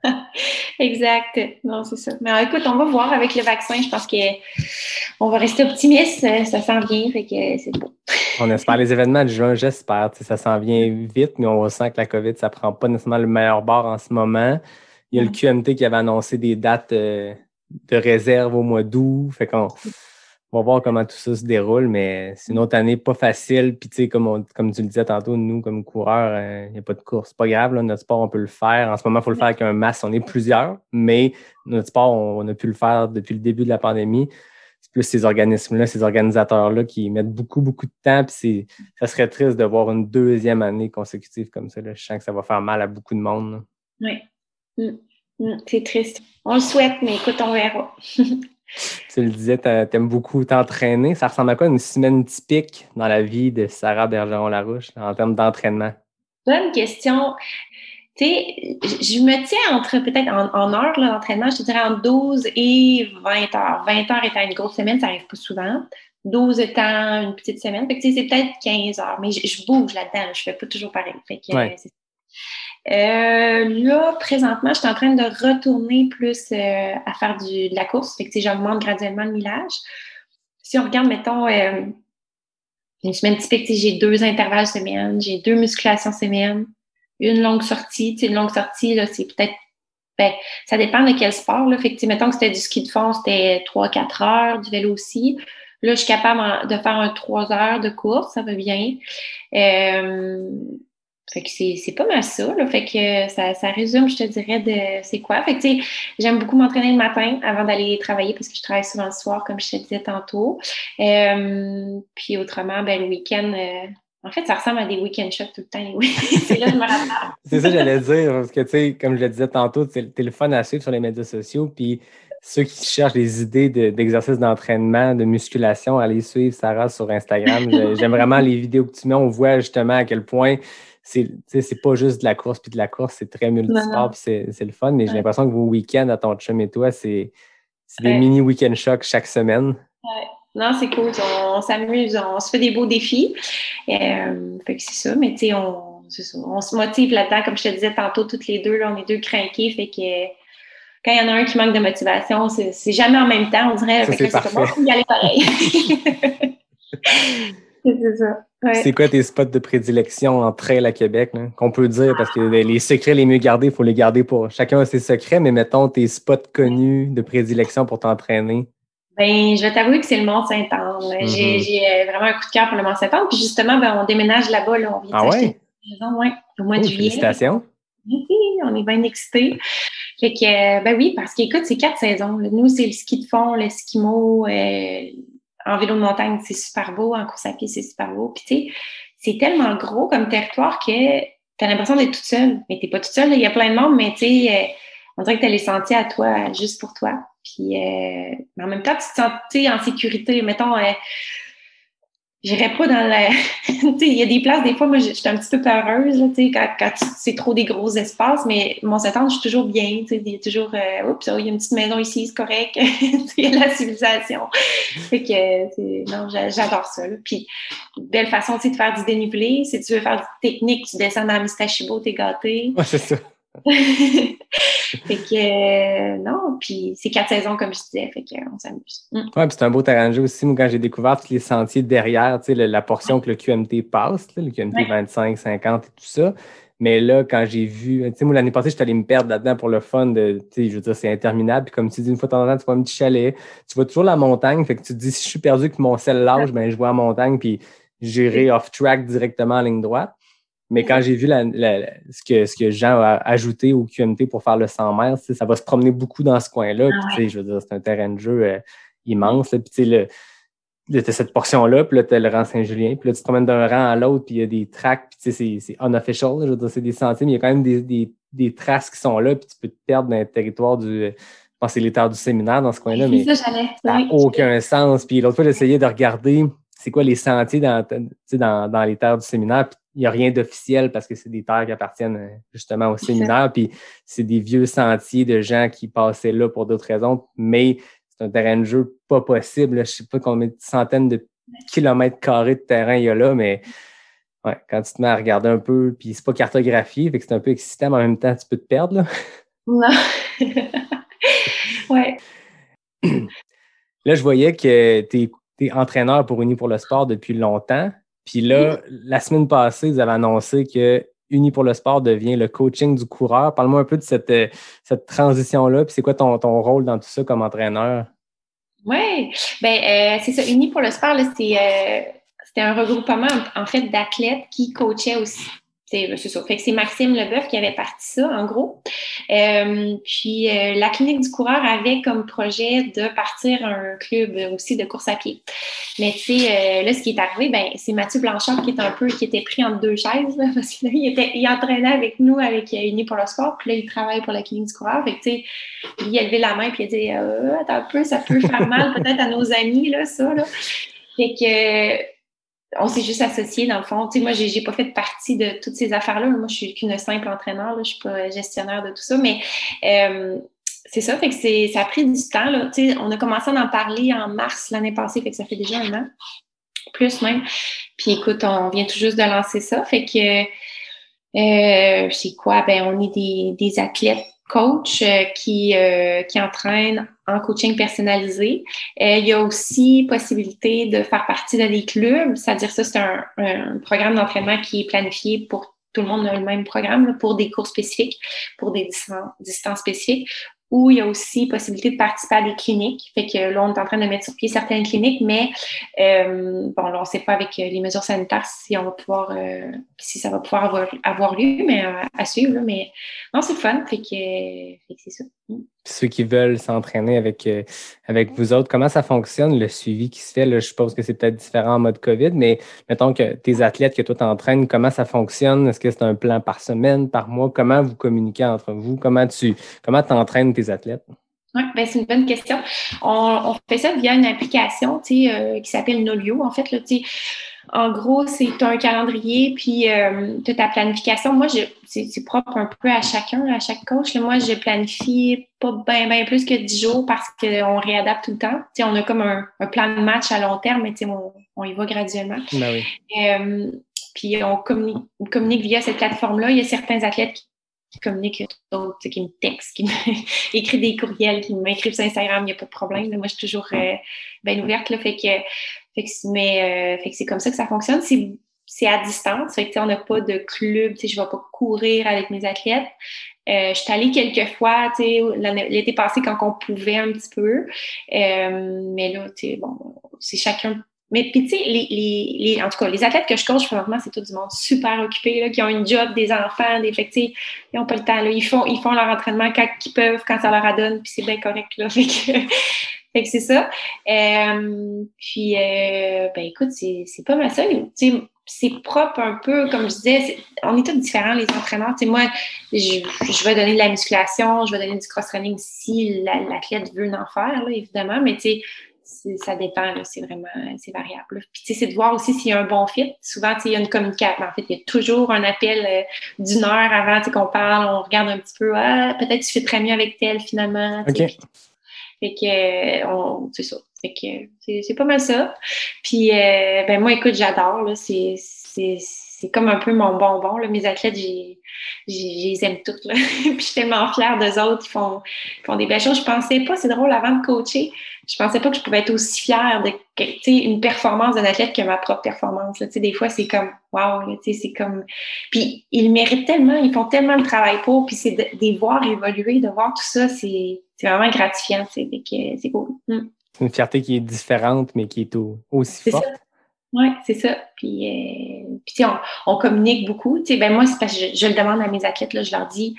Exact. Non, c'est ça. Mais alors, écoute, on va voir avec le vaccin. Je pense que on va rester optimiste. euh, Ça s'en vient, fait que c'est beau. on espère les événements de juin, j'espère. Tu sais, Ça s'en vient vite, mais on sent que la COVID, ça prend pas nécessairement le meilleur bord en ce moment. Il y a le QMT qui avait annoncé des dates euh, de réserve au mois d'août. Fait qu'on on va voir comment tout ça se déroule, mais c'est une autre année pas facile. Puis, tu sais, comme, comme tu le disais tantôt, nous, comme coureurs, euh, il n'y a pas de course. C'est pas grave, notre sport, on peut le faire. En ce moment, il faut le faire avec un masque. On est plusieurs, mais notre sport, on, a pu le faire depuis le début de la pandémie. C'est plus ces organismes-là, ces organisateurs-là qui mettent beaucoup, beaucoup de temps. Puis, ça serait triste de voir une deuxième année consécutive comme ça. Je sens que ça va faire mal à beaucoup de monde. Oui. Mm. Mm, C'est triste. On le souhaite, mais écoute, on verra. Tu le disais, t'a- t'aimes beaucoup t'entraîner. Ça ressemble à quoi une semaine typique dans la vie de Sarah Bergeron-Larouche en termes d'entraînement? Bonne question. tu sais, je me tiens entre peut-être en, en heures d'entraînement, je te dirais entre 12 et 20 heures. 20 heures étant une grosse semaine, ça arrive pas souvent. 12 étant une petite semaine. Fait que, c'est peut-être 15 heures, mais je, bouge là-dedans. Je fais pas toujours pareil. Fait que, euh, là, présentement, je suis en train de retourner plus euh, à faire du, de la course. Fait que, j'augmente graduellement le millage. Si on regarde, mettons, euh, une semaine typique, j'ai deux intervalles semaine, j'ai deux musculations semaine, une longue sortie. une longue sortie, là, c'est peut-être ben, ça dépend de quel sport. Là. Fait que, mettons que c'était du ski de fond, c'était 3-4 heures, du vélo aussi. Là, je suis capable de faire un 3 heures de course, ça va bien. Euh, fait que c'est pas mal ça. Là. Fait que ça, ça, résume, je te dirais, de c'est quoi. Fait que j'aime beaucoup m'entraîner le matin avant d'aller travailler parce que je travaille souvent le soir, comme je te disais tantôt. Euh, puis autrement, ben, le week-end, euh, en fait, ça ressemble à des week-end shots tout le temps. C'est là que je me rappelle. c'est ça, j'allais dire, parce que, tu sais, comme je le disais tantôt, c'est le fun à suivre sur les médias sociaux. Puis ceux qui cherchent des idées d'exercices d'entraînement, de musculation, allez suivre Sarah sur Instagram. J'aime vraiment les vidéos que tu mets. On voit justement à quel point c'est pas juste de la course puis de la course, c'est très multisport puis c'est le fun. Mais j'ai l'impression que vos week-ends à ton chum et toi, c'est des mini week-end shocks chaque semaine. Ouais. Non, c'est cool. On, s'amuse, on se fait des beaux défis. Euh, fait que c'est ça, mais tu sais, on, on, se motive là-dedans. Comme je te disais tantôt, toutes les deux, là, on est deux craqués. Fait que quand il y en a un qui manque de motivation, c'est jamais en même temps, on dirait. c'est parfait. y aller pareil. c'est ça. C'est quoi tes spots de prédilection en trail à Québec, qu'on peut dire, parce que les secrets les mieux gardés, il faut les garder pour chacun a ses secrets, mais mettons tes spots connus de prédilection pour t'entraîner. Ben, je vais t'avouer que c'est le Mont-Saint-Anne. J'ai euh, vraiment un coup de cœur pour le Mont-Saint-Anne. Puis justement, ben, on déménage là-bas. Là, on vient ah ouais? ouais, au mois de oh, juillet. Félicitations. Oui, on est bien excités. Fait que, ben oui, parce qu'écoute, c'est quatre saisons. Nous, c'est le ski de fond, le ski-mo, euh, en vélo de montagne, c'est super beau, en course à pied, c'est super beau. Puis tu sais, c'est tellement gros comme territoire que tu as l'impression d'être toute seule. Mais t'es pas toute seule, il y a plein de monde, mais tu sais, euh, on dirait que tu as les sentiers à toi, juste pour toi. Puis, euh, mais en même temps, tu te sens en sécurité. Mettons, j'irais pas dans la. il y a des places, des fois, moi, je suis un petit peu peureuse, là, quand, quand c'est trop des gros espaces, mais mon septembre, je suis toujours bien. Il y a toujours, euh, oups, il y a une petite maison ici, c'est correct. il y a la civilisation. Fait que, non, j'adore ça. Là. Puis, belle façon, de faire du dénivelé. Si tu veux faire du technique, tu descends dans Mistachibo, t'es gâté. Ouais, c'est ça. fait que euh, non, puis c'est quatre saisons comme je disais, fait qu'on s'amuse. Mm. Ouais, puis c'est un beau terrain de jeu aussi. Moi, quand j'ai découvert tous les sentiers derrière, tu sais, la portion que le QMT passe, le QMT 25, 50 et tout ça. Mais là, quand j'ai vu, tu sais, moi, l'année passée, j'étais allé me perdre là-dedans pour le fun de, tu sais, je veux dire, c'est interminable. Puis comme tu dis, une fois de temps en temps, tu vois un petit chalet, tu vois toujours la montagne. Fait que tu te dis, si je suis perdu que mon sel lâche, ben, je vois la montagne, puis j'irai off-track directement en ligne droite. Mais quand j'ai vu ce, que, ce que Jean a ajouté au QMT pour faire le 100 mètres, ça va se promener beaucoup dans ce coin-là. Ah je veux dire, c'est un terrain de jeu euh, immense. Puis tu sais, tu as cette portion-là, puis là, tu as le rang Saint-Julien, puis là, tu te promènes d'un rang à l'autre, puis il y a des tracks, puis tu sais, c'est unofficial, je veux dire, c'est des sentiers, mais il y a quand même des, des, des, traces qui sont là, puis tu peux te perdre dans le territoire du, je pense c'est l'état du séminaire dans ce coin-là, mais ça, ça n'a aucun sens. Puis l'autre fois, j'essayais de regarder c'est quoi les sentiers dans, dans, dans les terres du séminaire, puis il n'y a rien d'officiel parce que c'est des terres qui appartiennent euh, justement au séminaire, puis c'est des vieux sentiers de gens qui passaient là pour d'autres raisons, mais c'est un terrain de jeu pas possible. Je ne sais pas combien de centaines de kilomètres carrés de terrain il y a là, mais ouais, quand tu te mets à regarder un peu, puis c'est pas cartographié, fait que c'est un peu excitant, mais en même temps, tu peux te perdre. Là. Non. ouais. Là, je voyais que tu es, entraîneur pour Uni pour le sport depuis longtemps. Puis là, la semaine passée, vous avez annoncé que Uni pour le sport devient le coaching du coureur. Parle-moi un peu de cette, euh, cette transition-là, puis c'est quoi ton, ton, rôle dans tout ça comme entraîneur? Oui, ben euh, c'est ça. Uni pour le sport, c'est, euh, c'était un regroupement en fait d'athlètes qui coachaient aussi c'est ça. Que c'est Maxime Leboeuf qui avait parti ça, en gros. Euh, puis euh, la clinique du coureur avait comme projet de partir un club aussi de course à pied. Mais tu sais, euh, là, ce qui est arrivé, ben, c'est Mathieu Blanchard qui est un peu, qui était pris entre deux chaises, parce qu'il était, il entraînait avec nous, avec Uni pour le sport, puis là, il travaille pour la clinique du coureur. Fait que tu sais, il a levé la main, puis il a dit, attends un peu, ça peut faire mal peut-être à nos amis, là, ça, là. Fait que on s'est juste associés dans le fond. Tu sais, moi, j'ai, pas fait partie de toutes ces affaires-là. Moi, je suis qu'une simple entraîneur. Là. Je suis pas gestionnaire de tout ça, mais euh, c'est ça. Fait que ça a pris du temps. Tu sais, on a commencé à en parler en mars l'année passée, fait que ça fait déjà un an, plus même. Puis écoute, on vient tout juste de lancer ça. Fait que euh, c'est quoi? Ben, on est des, athlètes coach euh, qui, euh, qui entraîne en coaching personnalisé. Euh, il y a aussi possibilité de faire partie de des clubs, c'est-à-dire ça, c'est un, un, programme d'entraînement qui est planifié pour tout le monde a le même programme pour des cours spécifiques, pour des distances, spécifiques, où il y a aussi possibilité de participer à des cliniques. Fait que là, on est en train de mettre sur pied certaines cliniques, mais euh, bon, là, on ne sait pas avec les mesures sanitaires si on va pouvoir, euh, si ça va pouvoir avoir, lieu, mais euh, à suivre. Là, mais non, c'est fun. Fait que, que c'est ça. Ceux qui veulent s'entraîner avec, euh, avec vous autres, comment ça fonctionne, le suivi qui se fait? Là, je suppose que c'est peut-être différent en mode COVID, mais mettons que tes athlètes que toi t'entraînes, comment ça fonctionne? Est-ce que c'est un plan par semaine, par mois? Comment vous communiquez entre vous? Comment tu comment entraînes tes athlètes? Oui, ben c'est une bonne question. On, on, fait ça via une application euh, qui s'appelle Nolio. En fait, là, en gros, c'est un calendrier, puis euh, tu ta planification. Moi, c'est propre un peu à chacun, à chaque coach. moi, je planifie pas bien ben plus que 10 jours parce qu'on réadapte tout le temps. on a comme un, plan de match à long terme, mais on, on y va graduellement. Ben oui. euh, puis on communique, on communique, via cette plateforme-là. Il y a certains athlètes qui qui communiquent d'autres, qui me textent, qui m'écrivent des courriels, qui m'écrivent sur Instagram, il n'y a pas de problème. Moi, je suis toujours euh, bien ouverte. Là, fait que, fait que, mais, euh, fait que c'est comme ça que ça fonctionne. C'est, c'est à distance. Fait que, on n'a pas de club. Je ne vais pas courir avec mes athlètes. Euh, je suis allée quelques fois, l'été passé quand on pouvait un petit peu. Euh, mais là, bon, c'est chacun mais puis, tu sais, les, les, les, en tout cas, les athlètes que je coach, vraiment, c'est tout du monde super occupé, là, qui ont une job, des enfants, des fait ils n'ont pas le temps. Là. Ils, font, ils font leur entraînement quand ils peuvent, quand ça leur adonne, puis c'est bien correct. Là. Fait que, fait que c'est ça. Euh, puis, euh, ben écoute, c'est pas mal ça. C'est propre un peu, comme je disais, on est tous différents, les entraîneurs. moi, je, je, vais donner de la musculation, je vais donner du cross-running si l'athlète veut en faire, là, évidemment, mais tu sais, ça dépend, c'est vraiment, c'est variable. Puis, tu sais, c'est de voir aussi s'il y a un bon fit. Souvent, il y a une communication. En fait, il y a toujours un appel euh, d'une heure avant, qu'on parle, on regarde un petit peu, ah, peut-être tu fais très mieux avec tel, finalement. OK. Fait que, on, c'est ça. Fait que, c'est, pas mal ça. Puis, euh, ben, moi, écoute, j'adore, là, c'est, c'est, c'est comme un peu mon bonbon. Là. Mes athlètes, j'ai, les aime toutes. Puis je suis tellement fière d'eux autres. Ils font, ils font des belles choses. Je pensais pas, c'est drôle, avant de coacher, je pensais pas que je pouvais être aussi fière de une performance d'un athlète que ma propre performance. Là. Des fois, c'est comme wow, c'est comme. Puis ils méritent tellement, ils font tellement le travail pour, puis c'est de, les voir évoluer, de voir tout ça, c'est, c'est vraiment gratifiant. C'est cool. Mm. C'est une fierté qui est différente, mais qui est aussi forte. Oui, c'est ça. Puis, euh, puis on, on, communique beaucoup. ben moi, c'est parce que je, je, le demande à mes athlètes, là, je leur dis,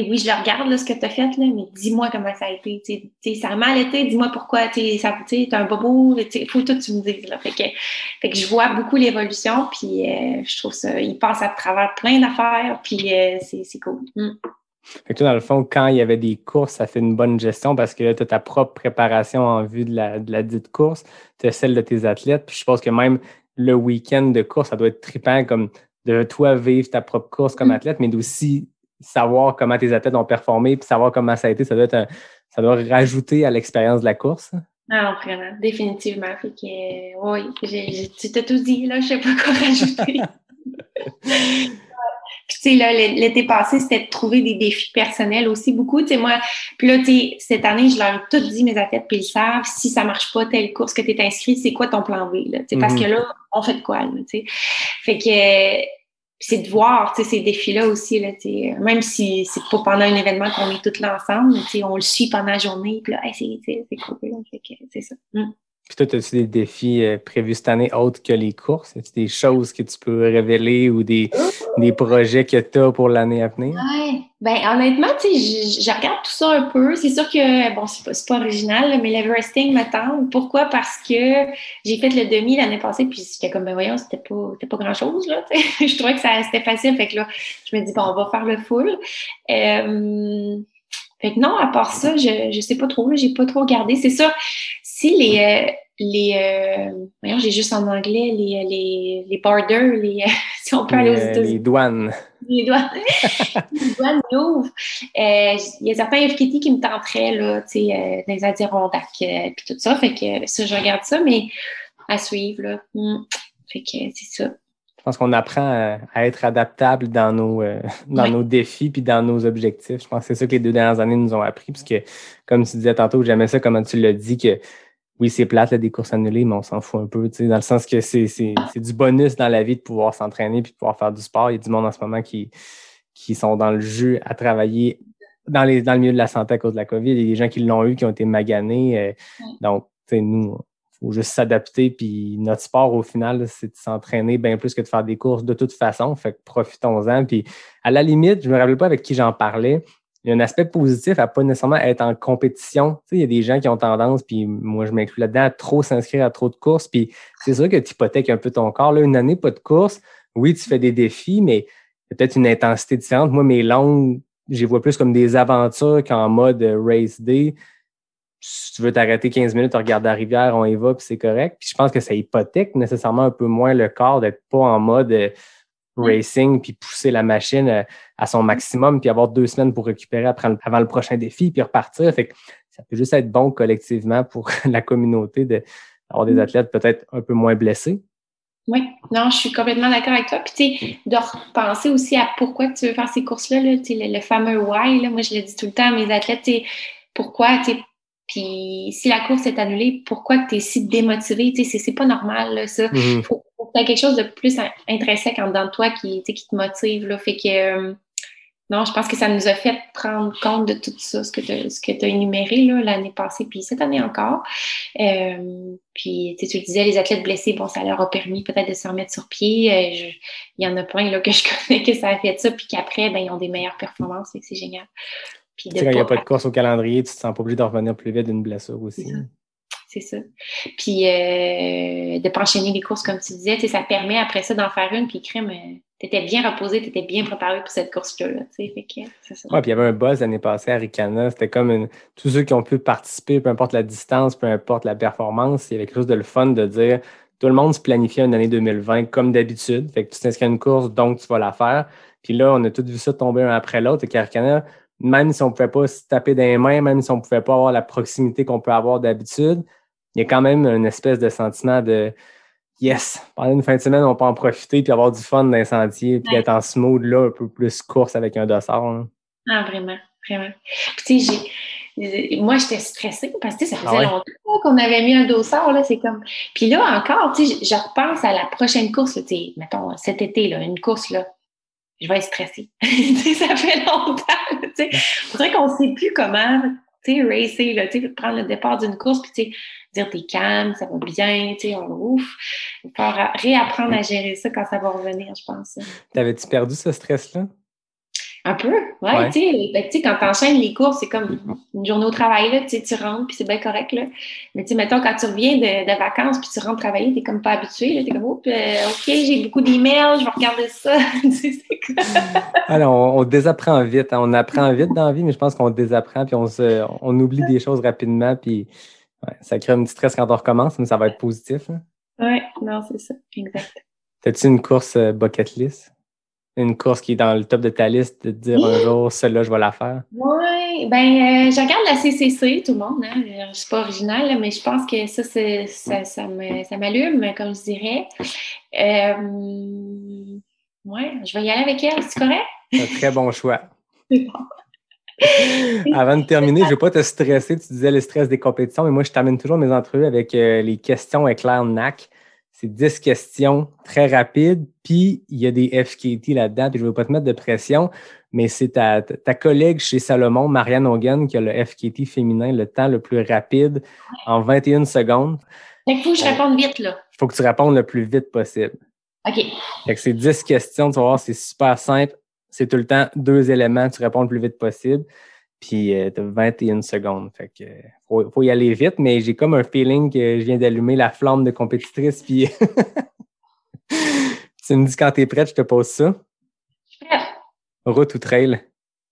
oui, je le regarde là, ce que tu as fait, là, mais dis-moi comment ça a été. T'sais, ça a mal été, dis-moi pourquoi. Tu es un bobo, il faut tout que tu me dises. Là. Fait, que, fait que je vois beaucoup l'évolution, puis euh, je trouve ça, il passe à travers plein d'affaires, puis euh, c'est cool. Mm. Fait que toi, dans le fond, quand il y avait des courses, ça fait une bonne gestion parce que là, tu as ta propre préparation en vue de la, de la dite course, tu as celle de tes athlètes, puis je pense que même le week-end de course, ça doit être trippant comme de toi vivre ta propre course comme mm. athlète, mais d'aussi savoir comment tes athlètes ont performé, puis savoir comment ça a été, ça doit, être ça doit rajouter à l'expérience de la course. Ah, vraiment, définitivement. Fait que, oui, tu t'as tout dit, là, je sais pas quoi rajouter. Sais, là, l'été passé, c'était de trouver des défis personnels aussi beaucoup. Tu sais, moi, puis là, tu sais, cette année, je leur ai tout dit, mes athlètes, puis ils savent, si ça marche pas, telle course que tu es inscrit, c'est quoi ton plan B, là? Tu sais, parce que là, on fait de quoi, là, tu sais? Fait que, c'est de voir ces défis-là aussi. Là, même si c'est pas pendant un événement qu'on est tous là ensemble, on le suit pendant la journée. Puis là, c'est cool. C'est ça. Mm. Puis toi, as-tu des défis euh, prévus cette année autres que les courses? Est-ce des choses que tu peux révéler ou des, des projets que tu as pour l'année à venir? Oui. Ben, honnêtement, tu sais, je, regarde tout ça un peu. C'est sûr que, bon, c'est pas, pas original, mais l'Everesting m'attend. Pourquoi? Parce que j'ai fait le demi l'année passée, puis j'étais comme, ben voyons, c'était pas, pas grand-chose, là. je trouvais que ça c'était facile. Fait que là, je me dis, bon, on va faire le full. Euh, Fait que non, à part ça, je, je sais pas trop, j'ai pas trop regardé. C'est ça, si les, euh, les, euh, voyons, j'ai juste en anglais, les, les, les borders, les, si on peut aller aux Les, États-Unis. les douanes. Les douanes, les douanes ouvrent. Euh, Il y a certains FKT qui me tenteraient, là, tu sais, euh, dans les Adirondacks, euh, puis tout ça. Fait que ça, je regarde ça, mais à suivre, là. Hmm. Fait que c'est ça. Je pense qu'on apprend à, à être adaptable dans nos, euh, dans Ouais. nos défis puis dans nos objectifs. Je pense que c'est ça que les deux dernières années nous ont appris, parce que, comme tu disais tantôt, j'aimais ça, comment tu l'as dit, que oui, c'est plate, là, des courses annulées, mais on s'en fout un peu, tu sais, dans le sens que c'est c'est- c'est du bonus dans la vie de pouvoir s'entraîner puis de pouvoir faire du sport. Il y a du monde en ce moment qui, qui sont dans le jeu à travailler dans, les, dans le milieu de la santé à cause de la COVID. Il y a des gens qui l'ont eu, qui ont été maganés. euh, donc, tu sais, nous, faut juste s'adapter. Puis notre sport, au final, c'est de s'entraîner bien plus que de faire des courses de toute façon. Fait que profitons-en. Puis à la limite, je me rappelle pas avec qui j'en parlais. Il y a un aspect positif à pas nécessairement être en compétition. Tu il y a des gens qui ont tendance, puis moi je m'inclus là-dedans, à trop s'inscrire à trop de courses. Puis c'est sûr que tu hypothèques un peu ton corps. Là, une année, pas de course. Oui, tu fais des défis, mais peut-être une intensité différente. Moi, mes longues, je les vois plus comme des aventures qu'en mode euh, race day si tu veux t'arrêter 15 minutes, regarder la rivière, on y va, puis c'est correct. Puis je pense que ça hypothèque nécessairement un peu moins le corps d'être pas en mode euh, racing, puis pousser la machine euh, à son maximum, puis avoir deux semaines pour récupérer après avant le prochain défi, puis repartir. Fait que ça peut juste être bon collectivement pour la communauté de- d'avoir des athlètes peut-être un peu moins blessés. Oui, non, je suis complètement d'accord avec toi. Puis, tu sais, de repenser aussi à pourquoi tu veux faire ces courses-là, là, le, le fameux why, là, moi, je le dis tout le temps à mes athlètes, pourquoi, tu puis si la course est annulée, pourquoi tu es si démotivé, tu sais, c'est- pas normal, là, ça. Mhm. Faut, faut que tu quelque chose de plus in- intrinsèque en dedans de toi qui, te motive, là. Fait que, euh, non, je pense que ça nous a fait prendre compte de tout ça, ce que tu as énuméré l'année passée, puis cette année encore. Euh, puis tu le disais, les athlètes blessés, bon, ça leur a permis peut-être de se remettre sur pied. Euh, il y en a plein là, que je connais que ça a fait ça, puis qu'après, ben, ils ont des meilleures performances, c'est génial. Puis Tu sais, quand il n'y a pas- de course au calendrier, tu te sens pas obligé de revenir plus vite d'une blessure aussi. C'est ça. Puis euh, de pas enchaîner les courses, comme tu disais, ça permet après ça d'en faire une, puis crème, tu étais bien reposé, tu étais bien préparé pour cette course-là. Là, fait que c'est ça. Ouais, puis il y avait un buzz l'année passée à Ricana. C'était comme une- tous ceux qui ont pu participer, peu importe la distance, peu importe la performance, il y avait quelque chose de le fun de dire tout le monde se planifiait une année 2020 comme d'habitude. Fait que tu t'inscris à une course, donc tu vas la faire. Puis là, on a tous vu ça tomber un après l'autre. Et qu'à Ricana, même si on ne pouvait pas se taper dans les mains, même si on ne pouvait pas avoir la proximité qu'on peut avoir d'habitude, il y a quand même une espèce de sentiment de yes, pendant une fin de semaine, on peut en profiter puis avoir du fun dans les sentiers, puis Ouais. être en smooth là, un peu plus course avec un dossard. hein. Ah, vraiment, vraiment. Puis, tu sais. Moi, j'étais stressée parce que ça faisait Ah ouais? longtemps qu'on avait mis un dossard, là, c'est comme... Puis là, encore, tu sais, je, repense à la prochaine course, tu sais, mettons, cet été, là, une course, là, je vais être stressée. ça fait longtemps. On dirait qu'on ne sait plus comment, tu sais, racer, là, tu sais, prendre le départ d'une course, puis, tu sais, dire t'es calme, ça va bien, tu sais, on ouf. Il falloir réapprendre à gérer ça quand ça va revenir, je pense. T'avais-tu perdu ce stress-là? Un peu, ouais, Ouais. tu sais, ben, tu sais, quand t'enchaînes les courses, c'est comme une journée au travail, là, tu sais, tu rentres, puis c'est bien correct, là. Mais tu sais, mettons, quand tu reviens de, de vacances, puis tu rentres travailler, t'es comme pas habitué, là, t'es comme, euh, OK, j'ai beaucoup d'emails, je vais regarder ça. Tu sais, c'est comme- Alors, on, on désapprend vite. hein. On apprend vite dans la vie, mais je pense qu'on désapprend, puis on, se, on oublie des choses rapidement, puis ouais, ça crée un petit stress quand on recommence, mais ça va être positif. hein. ouais, non, c'est ça, exact. T'as-tu une course euh, bucket list? Une course qui est dans le top de ta liste de te dire un jour, celle-là, je vais la faire? Ouais, ben, euh, je regarde la CCC, tout le monde, hein. Je suis pas originale, mais je pense que ça, ça, ça me- ça m'allume, comme je dirais. Euh, ouais, je vais y aller avec elle, c'est correct? Un très bon choix. C'est bon. Avant de terminer, je ne veux pas te stresser. Tu disais le stress des compétitions, mais moi, je termine toujours mes entrevues avec euh, les questions éclair NAC. C'est 10 questions très rapides, puis il y a des FKT là-dedans, puis je ne veux pas te mettre de pression, mais c'est ta, collègue chez Salomon, Marianne Hogan, qui a le FKT féminin, le temps le plus rapide, en 21 secondes. Fait faut que je réponde vite, là. Il faut que tu répondes le plus vite possible. OK. Fait que c'est 10 questions, tu vas voir, c'est super simple. C'est tout le temps deux éléments, tu réponds le plus vite possible. Puis tu as 21 secondes. Fait que euh, faut, faut y aller vite, mais j'ai comme un feeling que je viens d'allumer la flamme de compétitrice. Puis tu me dis quand tu es prête, je te pose ça. Je suis prête. Route ou trail?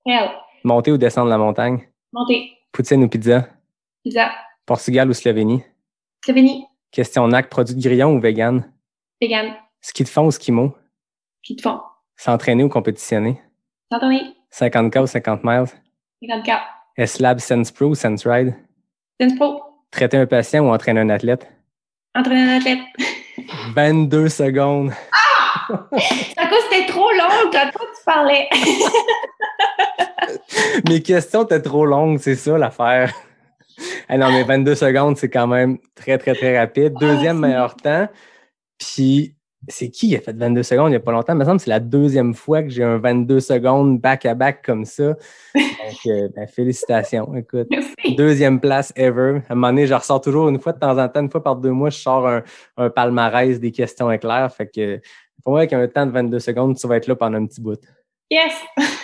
Elle. Monter ou descendre la montagne? Montée. Poutine ou pizza? Pizza. Portugal ou Slovénie? Slovénie. Question NAC, produit de grillon ou vegan? Vegan. Ski de fond ou skimo? Qui te font? S'entraîner ou compétitionner? S'entraîner. 50K ou 50 miles? 54. S-Lab, Sense Pro ou Sense Ride? Sense Pro. Traiter un patient ou entraîner un athlète? Entraîner un athlète. 22 secondes. C'est à cause c'était trop long quand toi tu parlais. Mes questions étaient trop longues, c'est ça l'affaire. Ah non, mais 22 secondes, c'est quand même très, très, très rapide. Deuxième Ah, meilleur temps. Puis, c'est qui qui a fait 22 secondes il n'y a pas longtemps? Il me semble que c'est la deuxième fois que j'ai un 22 secondes back-à-back comme ça. Euh, ben, félicitations. Écoute, Merci. deuxième place ever. À un moment donné, je ressors toujours une fois de temps en temps, une fois par deux mois, je sors un, un palmarès des questions éclairs. Fait que pour moi, avec un temps de 22 secondes, tu vas être là pendant un petit bout. Yes.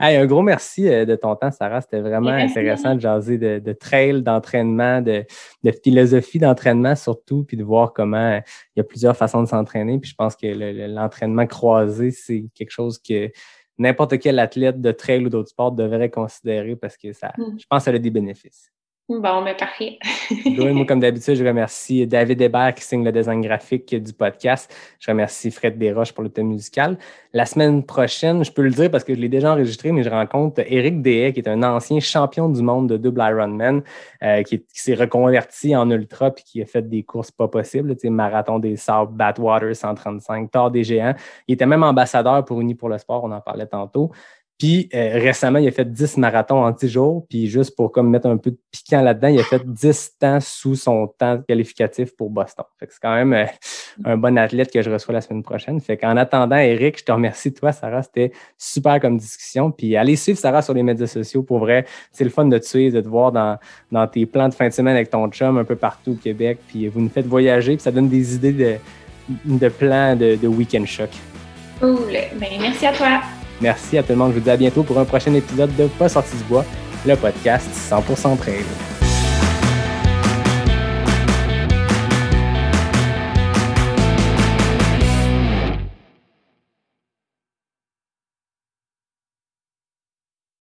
Hey, un gros merci euh, de ton temps, Sarah. C'était vraiment Merci. intéressant de jaser de, de trail, d'entraînement, de, de philosophie d'entraînement surtout, puis de voir comment euh, il y a plusieurs façons de s'entraîner. Puis je pense que le- le- l'entraînement croisé, c'est quelque chose que n'importe quel athlète de trail ou d'autres sports devrait considérer parce que ça, Mm. je pense que ça a des bénéfices. Bon, mais parfait. Louis, moi, comme d'habitude, je remercie David Hébert qui signe le design graphique du podcast. Je remercie Fred Desroches pour le thème musical. La semaine prochaine, je peux le dire parce que je l'ai déjà enregistré, mais je rencontre Éric Dehay, qui est un ancien champion du monde de double Ironman, euh, qui, est- qui s'est reconverti en ultra puis qui a fait des courses pas possibles, marathon des sables, Batwater 135, Tort des géants. Il était même ambassadeur pour Uni pour le sport, on en parlait tantôt. Puis euh, récemment, il a fait 10 marathons en 10 jours. Puis juste pour comme mettre un peu de piquant là-dedans, il a fait 10 temps sous son temps qualificatif pour Boston. Fait que c'est quand même euh, un bon athlète que je reçois la semaine prochaine. Fait qu'en attendant, Eric, je te remercie toi, Sarah. C'était super comme discussion. Puis allez suivre Sarah sur les médias sociaux. Pour vrai, c'est le fun de te suivre, de te voir dans, dans tes plans de fin de semaine avec ton chum un peu partout au Québec. Puis vous nous faites voyager. Puis ça donne des idées de, de plans de, de week-end choc. Cool. Ben, merci à toi. Merci à tout le monde. Je vous dis à bientôt pour un prochain épisode de Pas sorti du bois, le podcast 100% trail.